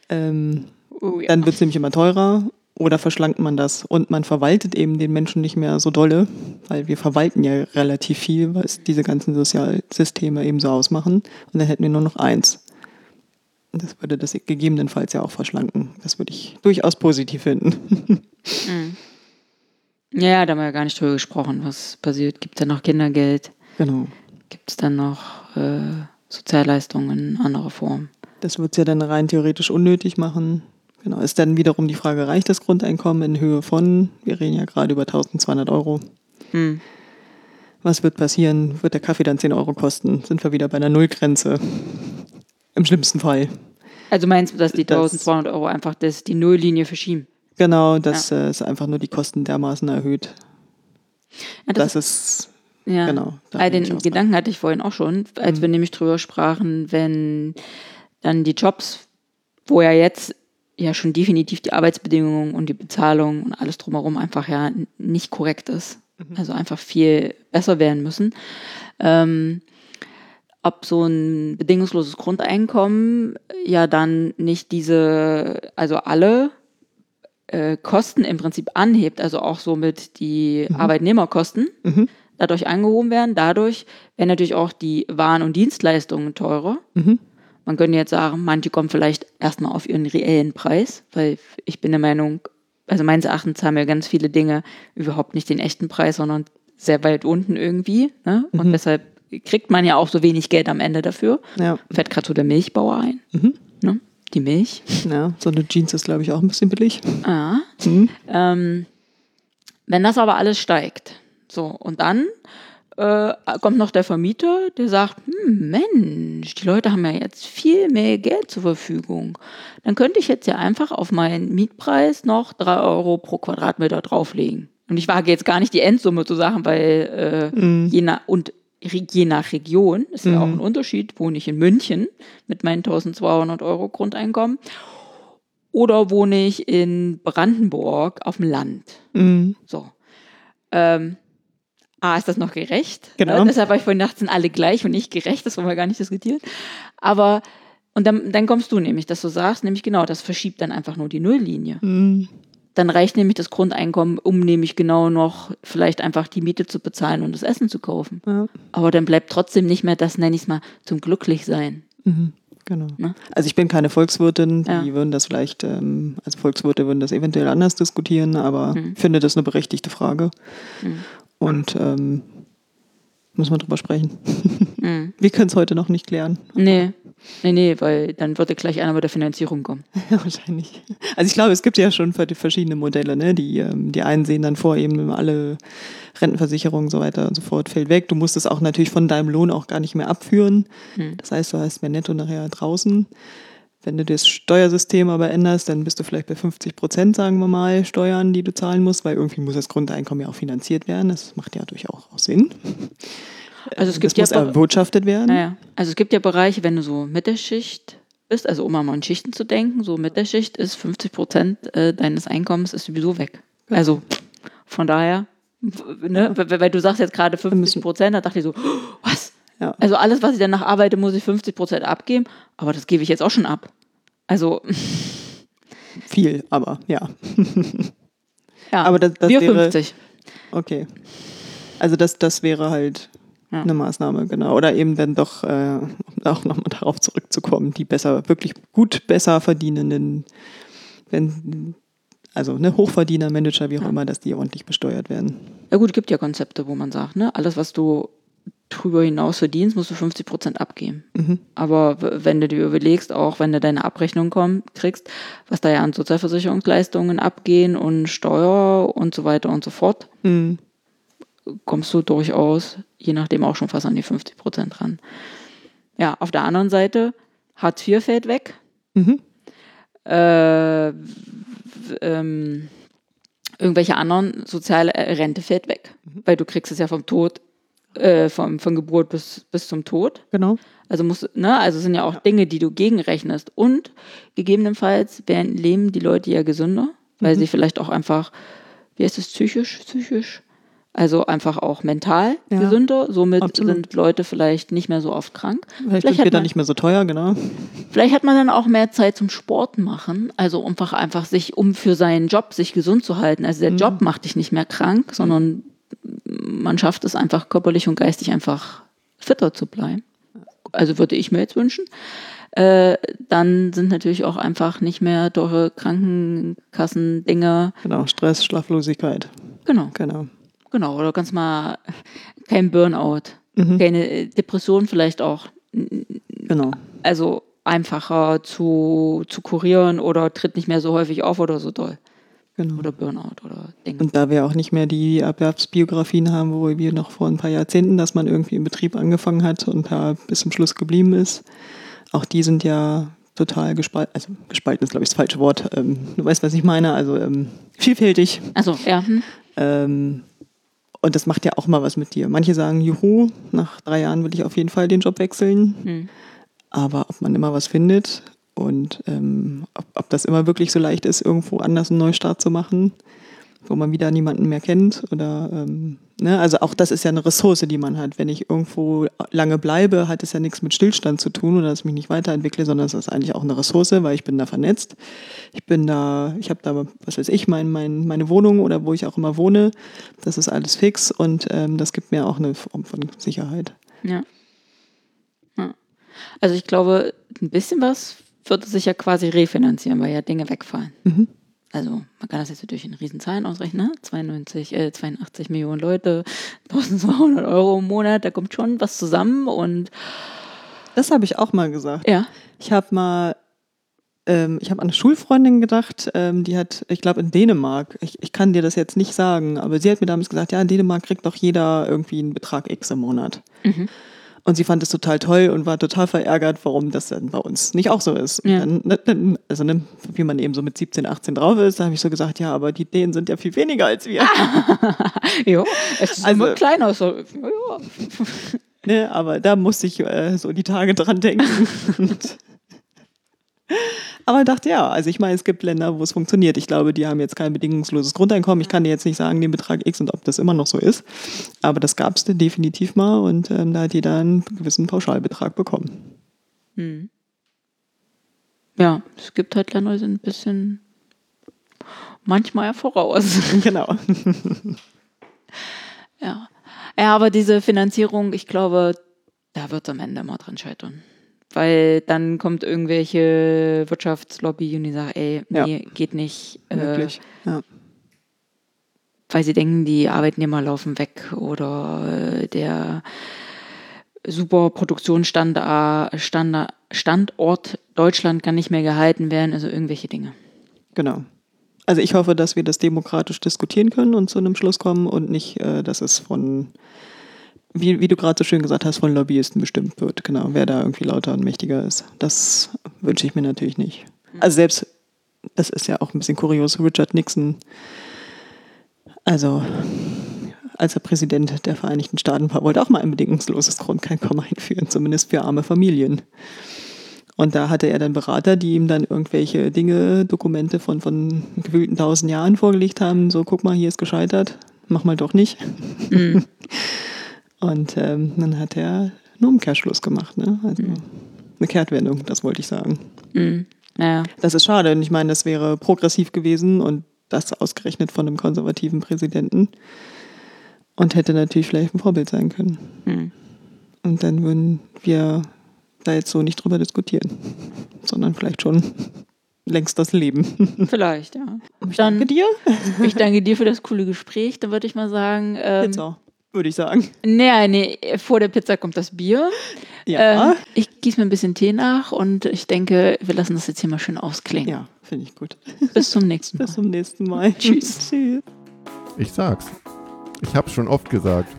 Ähm, Oh, ja. dann wird es nämlich immer teurer oder verschlankt man das und man verwaltet eben den Menschen nicht mehr so dolle, weil wir verwalten ja relativ viel, was diese ganzen Sozialsysteme eben so ausmachen und dann hätten wir nur noch eins. Das würde das gegebenenfalls ja auch verschlanken. Das würde ich durchaus positiv finden. Mhm. Ja, da haben wir ja gar nicht drüber gesprochen, was passiert. Gibt es dann noch Kindergeld? genau. Gibt es dann noch äh, Sozialleistungen in anderer Form? Das wird es ja dann rein theoretisch unnötig machen. Genau, ist dann wiederum die Frage, reicht das Grundeinkommen in Höhe von, wir reden ja gerade über 1200 Euro. Hm. Was wird passieren? Wird der Kaffee dann 10 Euro kosten? Sind wir wieder bei einer Nullgrenze? Im schlimmsten Fall. Also meinst du, dass die Das- 1200 Euro einfach das, die Nulllinie verschieben? Genau, dass äh, es einfach nur die Kosten dermaßen erhöht. Ja, Das, ist, ja. genau. da ich den. Gedanken hatte ich vorhin auch schon, als wir nämlich drüber sprachen, wenn dann die Jobs, wo ja jetzt ja schon definitiv die Arbeitsbedingungen und die Bezahlung und alles drumherum einfach ja nicht korrekt ist, also einfach viel besser werden müssen. Ähm, ob so ein bedingungsloses Grundeinkommen ja dann nicht diese, also alle äh, Kosten im Prinzip anhebt, also auch somit die Arbeitnehmerkosten Mhm. dadurch angehoben werden. Dadurch werden natürlich auch die Waren und Dienstleistungen teurer. Mhm. Man könnte jetzt sagen, manche kommen vielleicht erstmal auf ihren reellen Preis, weil ich bin der Meinung, also meines Erachtens haben ja ganz viele Dinge überhaupt nicht den echten Preis, sondern sehr weit unten irgendwie. Ne? Und deshalb kriegt man ja auch so wenig Geld am Ende dafür. Ja, Fällt gerade so der Milchbauer ein. Mhm. Ne? Die Milch. ja, so eine Jeans ist, glaube ich, auch ein bisschen billig. Ah. Mhm. Ähm, wenn das aber alles steigt, so, und dann äh, kommt noch der Vermieter, der sagt, hm, Mensch, die Leute haben ja jetzt viel mehr Geld zur Verfügung. Dann könnte ich jetzt ja einfach auf meinen Mietpreis noch drei Euro pro Quadratmeter drauflegen. Und ich wage jetzt gar nicht die Endsumme zu sagen, weil äh, je, nach, und je nach Region ist ja auch ein Unterschied. Wohne ich in München mit meinen 1200 Euro Grundeinkommen oder wohne ich in Brandenburg auf dem Land? Mhm. So. Ähm, A, ist das noch gerecht? Genau. Ne? Deshalb habe ich vorhin gedacht, sind alle gleich und nicht gerecht, das wollen wir gar nicht diskutieren. Aber, und dann, dann kommst du nämlich, dass du sagst, nämlich genau, das verschiebt dann einfach nur die Nulllinie. Mhm. Dann reicht nämlich das Grundeinkommen, um nämlich genau noch vielleicht einfach die Miete zu bezahlen und das Essen zu kaufen. Ja. Aber dann bleibt trotzdem nicht mehr das, nenne ich es mal, zum Glücklichsein. Mhm. Genau. Ne? Also ich bin keine Volkswirtin, die Ja. würden das vielleicht, ähm, also Volkswirte würden das eventuell anders diskutieren, aber Mhm. ich finde das eine berechtigte Frage. Mhm. Und ähm, muss man drüber sprechen. Mhm. Wir können es heute noch nicht klären. Nee, nee, nee, weil dann würde gleich einer mit der Finanzierung kommen. Ja, wahrscheinlich. Also ich glaube, es gibt ja schon ver- verschiedene Modelle. Ne? Die, ähm, die einen sehen dann vor, eben alle Rentenversicherungen und so weiter und so fort fällt weg. Du musst es auch natürlich von deinem Lohn auch gar nicht mehr abführen. Hm. Das heißt, du hast mehr Netto nachher draußen. Wenn du das Steuersystem aber änderst, dann bist du vielleicht bei 50 Prozent, sagen wir mal, Steuern, die du zahlen musst, weil irgendwie muss das Grundeinkommen ja auch finanziert werden. Das macht ja durchaus auch Sinn. Also es Das gibt ja muss erwirtschaftet werden. Naja, also es gibt ja Bereiche, wenn du so Mittelschicht bist, also um mal an Schichten zu denken, so Mittelschicht ist 50 Prozent äh, deines Einkommens ist sowieso weg. Also von daher, ne, weil, weil du sagst jetzt gerade 50 Prozent, da dachte ich so, was? Ja. Also alles, was ich danach arbeite, muss ich 50 Prozent abgeben, aber das gebe ich jetzt auch schon ab. Also, Viel, aber ja. ja, Aber das- das wir wäre- 50. Okay. Also das, das wäre halt Ja. eine Maßnahme, genau. Oder eben dann doch äh, um auch nochmal darauf zurückzukommen, die besser, wirklich gut besser verdienenden, wenn, also ne, Hochverdiener, Manager, wie auch immer, dass die ordentlich besteuert werden. Ja gut, es gibt ja Konzepte, wo man sagt, ne, alles, was du drüber hinaus verdienst, musst du 50 Prozent abgeben. Mhm. Aber wenn du dir überlegst, auch wenn du deine Abrechnung komm, kriegst, was da ja an Sozialversicherungsleistungen abgehen und Steuer und so weiter und so fort, Mhm. kommst du durchaus, je nachdem auch schon fast an die 50 Prozent ran. Ja, auf der anderen Seite, Hartz IV fällt weg. Mhm. Äh, ähm, irgendwelche anderen soziale äh, Rente fällt weg. Weil du kriegst es ja vom Tod, äh, vom, von Geburt bis, bis zum Tod. Genau. Also muss, ne, also es sind ja auch Dinge, die du gegenrechnest. Und gegebenenfalls werden, leben die Leute ja gesünder, weil sie vielleicht auch einfach, wie heißt es, psychisch, psychisch, also einfach auch mental Ja, gesünder. Somit absolut. sind Leute vielleicht nicht mehr so oft krank. Vielleicht, hat sind wir dann nicht mehr so teuer, genau. Vielleicht hat man dann auch mehr Zeit zum Sport machen, also einfach einfach sich, um für seinen Job sich gesund zu halten. Also der Mhm. Job macht dich nicht mehr krank, sondern man schafft es einfach körperlich und geistig einfach fitter zu bleiben. Also würde ich mir jetzt wünschen. äh, dann sind natürlich auch einfach nicht mehr teure Krankenkassen-Dinge. Genau, Stress, Schlaflosigkeit. Genau, Genau. genau. Oder ganz mal kein Burnout, Mhm. keine Depression vielleicht auch. Genau. Also einfacher zu, zu kurieren oder tritt nicht mehr so häufig auf oder so doll. Genau. Oder Burnout oder Dinge. Und da wir auch nicht mehr die Erwerbsbiografien haben, wo wir noch vor ein paar Jahrzehnten, dass man irgendwie im Betrieb angefangen hat und da bis zum Schluss geblieben ist, auch die sind ja total gespalten, also gespalten ist glaube ich das falsche Wort, ähm, du weißt, was ich meine, also ähm, vielfältig. Also, ja. Hm. Ähm, und das macht ja auch mal was mit dir. Manche sagen, juhu, nach drei Jahren will ich auf jeden Fall den Job wechseln. Hm. Aber ob man immer was findet und ähm, ob, ob das immer wirklich so leicht ist, irgendwo anders einen Neustart zu machen, wo man wieder niemanden mehr kennt oder ähm, ne? also auch das ist ja eine Ressource, die man hat. Wenn ich irgendwo lange bleibe, hat es ja nichts mit Stillstand zu tun oder dass ich mich nicht weiterentwickle, sondern es ist eigentlich auch eine Ressource, weil ich bin da vernetzt. Ich bin da, ich habe da, was weiß ich, mein, mein, meine Wohnung oder wo ich auch immer wohne. Das ist alles fix und ähm, das gibt mir auch eine Form von Sicherheit. Ja. ja. Also ich glaube, ein bisschen was wird sich ja quasi refinanzieren, weil ja Dinge wegfallen. Mhm. Also man kann das jetzt natürlich in Riesenzahlen ausrechnen, ne? 92, äh, 82 Millionen Leute, 1200 Euro im Monat, da kommt schon was zusammen und Das habe ich auch mal gesagt. ja, Ich habe mal, ähm, ich habe an eine Schulfreundin gedacht, ähm, die hat, ich glaube in Dänemark, ich, ich kann dir das jetzt nicht sagen, aber sie hat mir damals gesagt, ja, in Dänemark kriegt doch jeder irgendwie einen Betrag X im Monat. Mhm. Und sie fand es total toll und war total verärgert, warum das dann bei uns nicht auch so ist. Ja. Dann, ne, dann, also ne, wie man eben so mit 17, 18 drauf ist, da habe ich so gesagt, ja, aber die Dänen sind ja viel weniger als wir. jo, es ist Also- kleiner. So. Ne, aber da musste ich äh, so die Tage dran denken. Und aber dachte ja, also ich meine, es gibt Länder, wo es funktioniert. Ich glaube, die haben jetzt kein bedingungsloses Grundeinkommen. Ich kann dir jetzt nicht sagen, den Betrag X und ob das immer noch so ist. Aber das gab es definitiv mal und ähm, da hat jeder einen gewissen Pauschalbetrag bekommen. Hm. ja, es gibt halt Länder, die sind ein bisschen manchmal ja voraus. genau. Ja. ja, aber diese Finanzierung, ich glaube, da wird es am Ende immer dran scheitern. Weil dann kommt irgendwelche Wirtschaftslobby und die sagt, ey, nee, geht nicht. Äh. Ja. weil sie denken, die Arbeitnehmer laufen weg oder äh, der super Produktionsstandort Standort Deutschland kann nicht mehr gehalten werden, also irgendwelche Dinge. Genau. Also ich hoffe, dass wir das demokratisch diskutieren können und zu einem Schluss kommen und nicht, äh, dass es von, wie, wie du gerade so schön gesagt hast, von Lobbyisten bestimmt wird. Genau, wer da irgendwie lauter und mächtiger ist. Das wünsche ich mir natürlich nicht. Also selbst, das ist ja auch ein bisschen kurios, Richard Nixon, also als er Präsident der Vereinigten Staaten war, wollte auch mal ein bedingungsloses Grundeinkommen einführen, zumindest für arme Familien. Und da hatte er dann Berater, die ihm dann irgendwelche Dinge, Dokumente von, von gewühlten tausend Jahren vorgelegt haben. So, guck mal, hier ist gescheitert, mach mal doch nicht. Mhm. Und ähm, dann hat er einen Umkehrschluss gemacht. Ne? Also eine Kehrtwendung, das wollte ich sagen. Mhm. Naja, Das ist schade. Und ich meine, das wäre progressiv gewesen und das ausgerechnet von einem konservativen Präsidenten. Und hätte natürlich vielleicht ein Vorbild sein können. mhm. Und dann würden wir da jetzt so nicht drüber diskutieren, sondern vielleicht schon längst das Leben. vielleicht, ja. Danke Dann, dir. ich danke dir für das coole Gespräch. Dann würde ich mal sagen, ähm, Pizza, würde ich sagen. nee, nee, vor der Pizza kommt das Bier. Ja, Ähm, ich gieße mir ein bisschen Tee nach und ich denke, wir lassen das jetzt hier mal schön ausklingen. ja finde ich gut. Bis zum nächsten Mal. Bis zum nächsten Mal. Tschüss. Tschüss. Ich sag's. Ich hab's schon oft gesagt.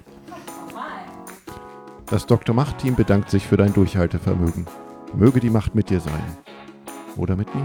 Das Dr. Macht-Team bedankt sich für dein Durchhaltevermögen. Möge die Macht mit dir sein. Oder mit mir.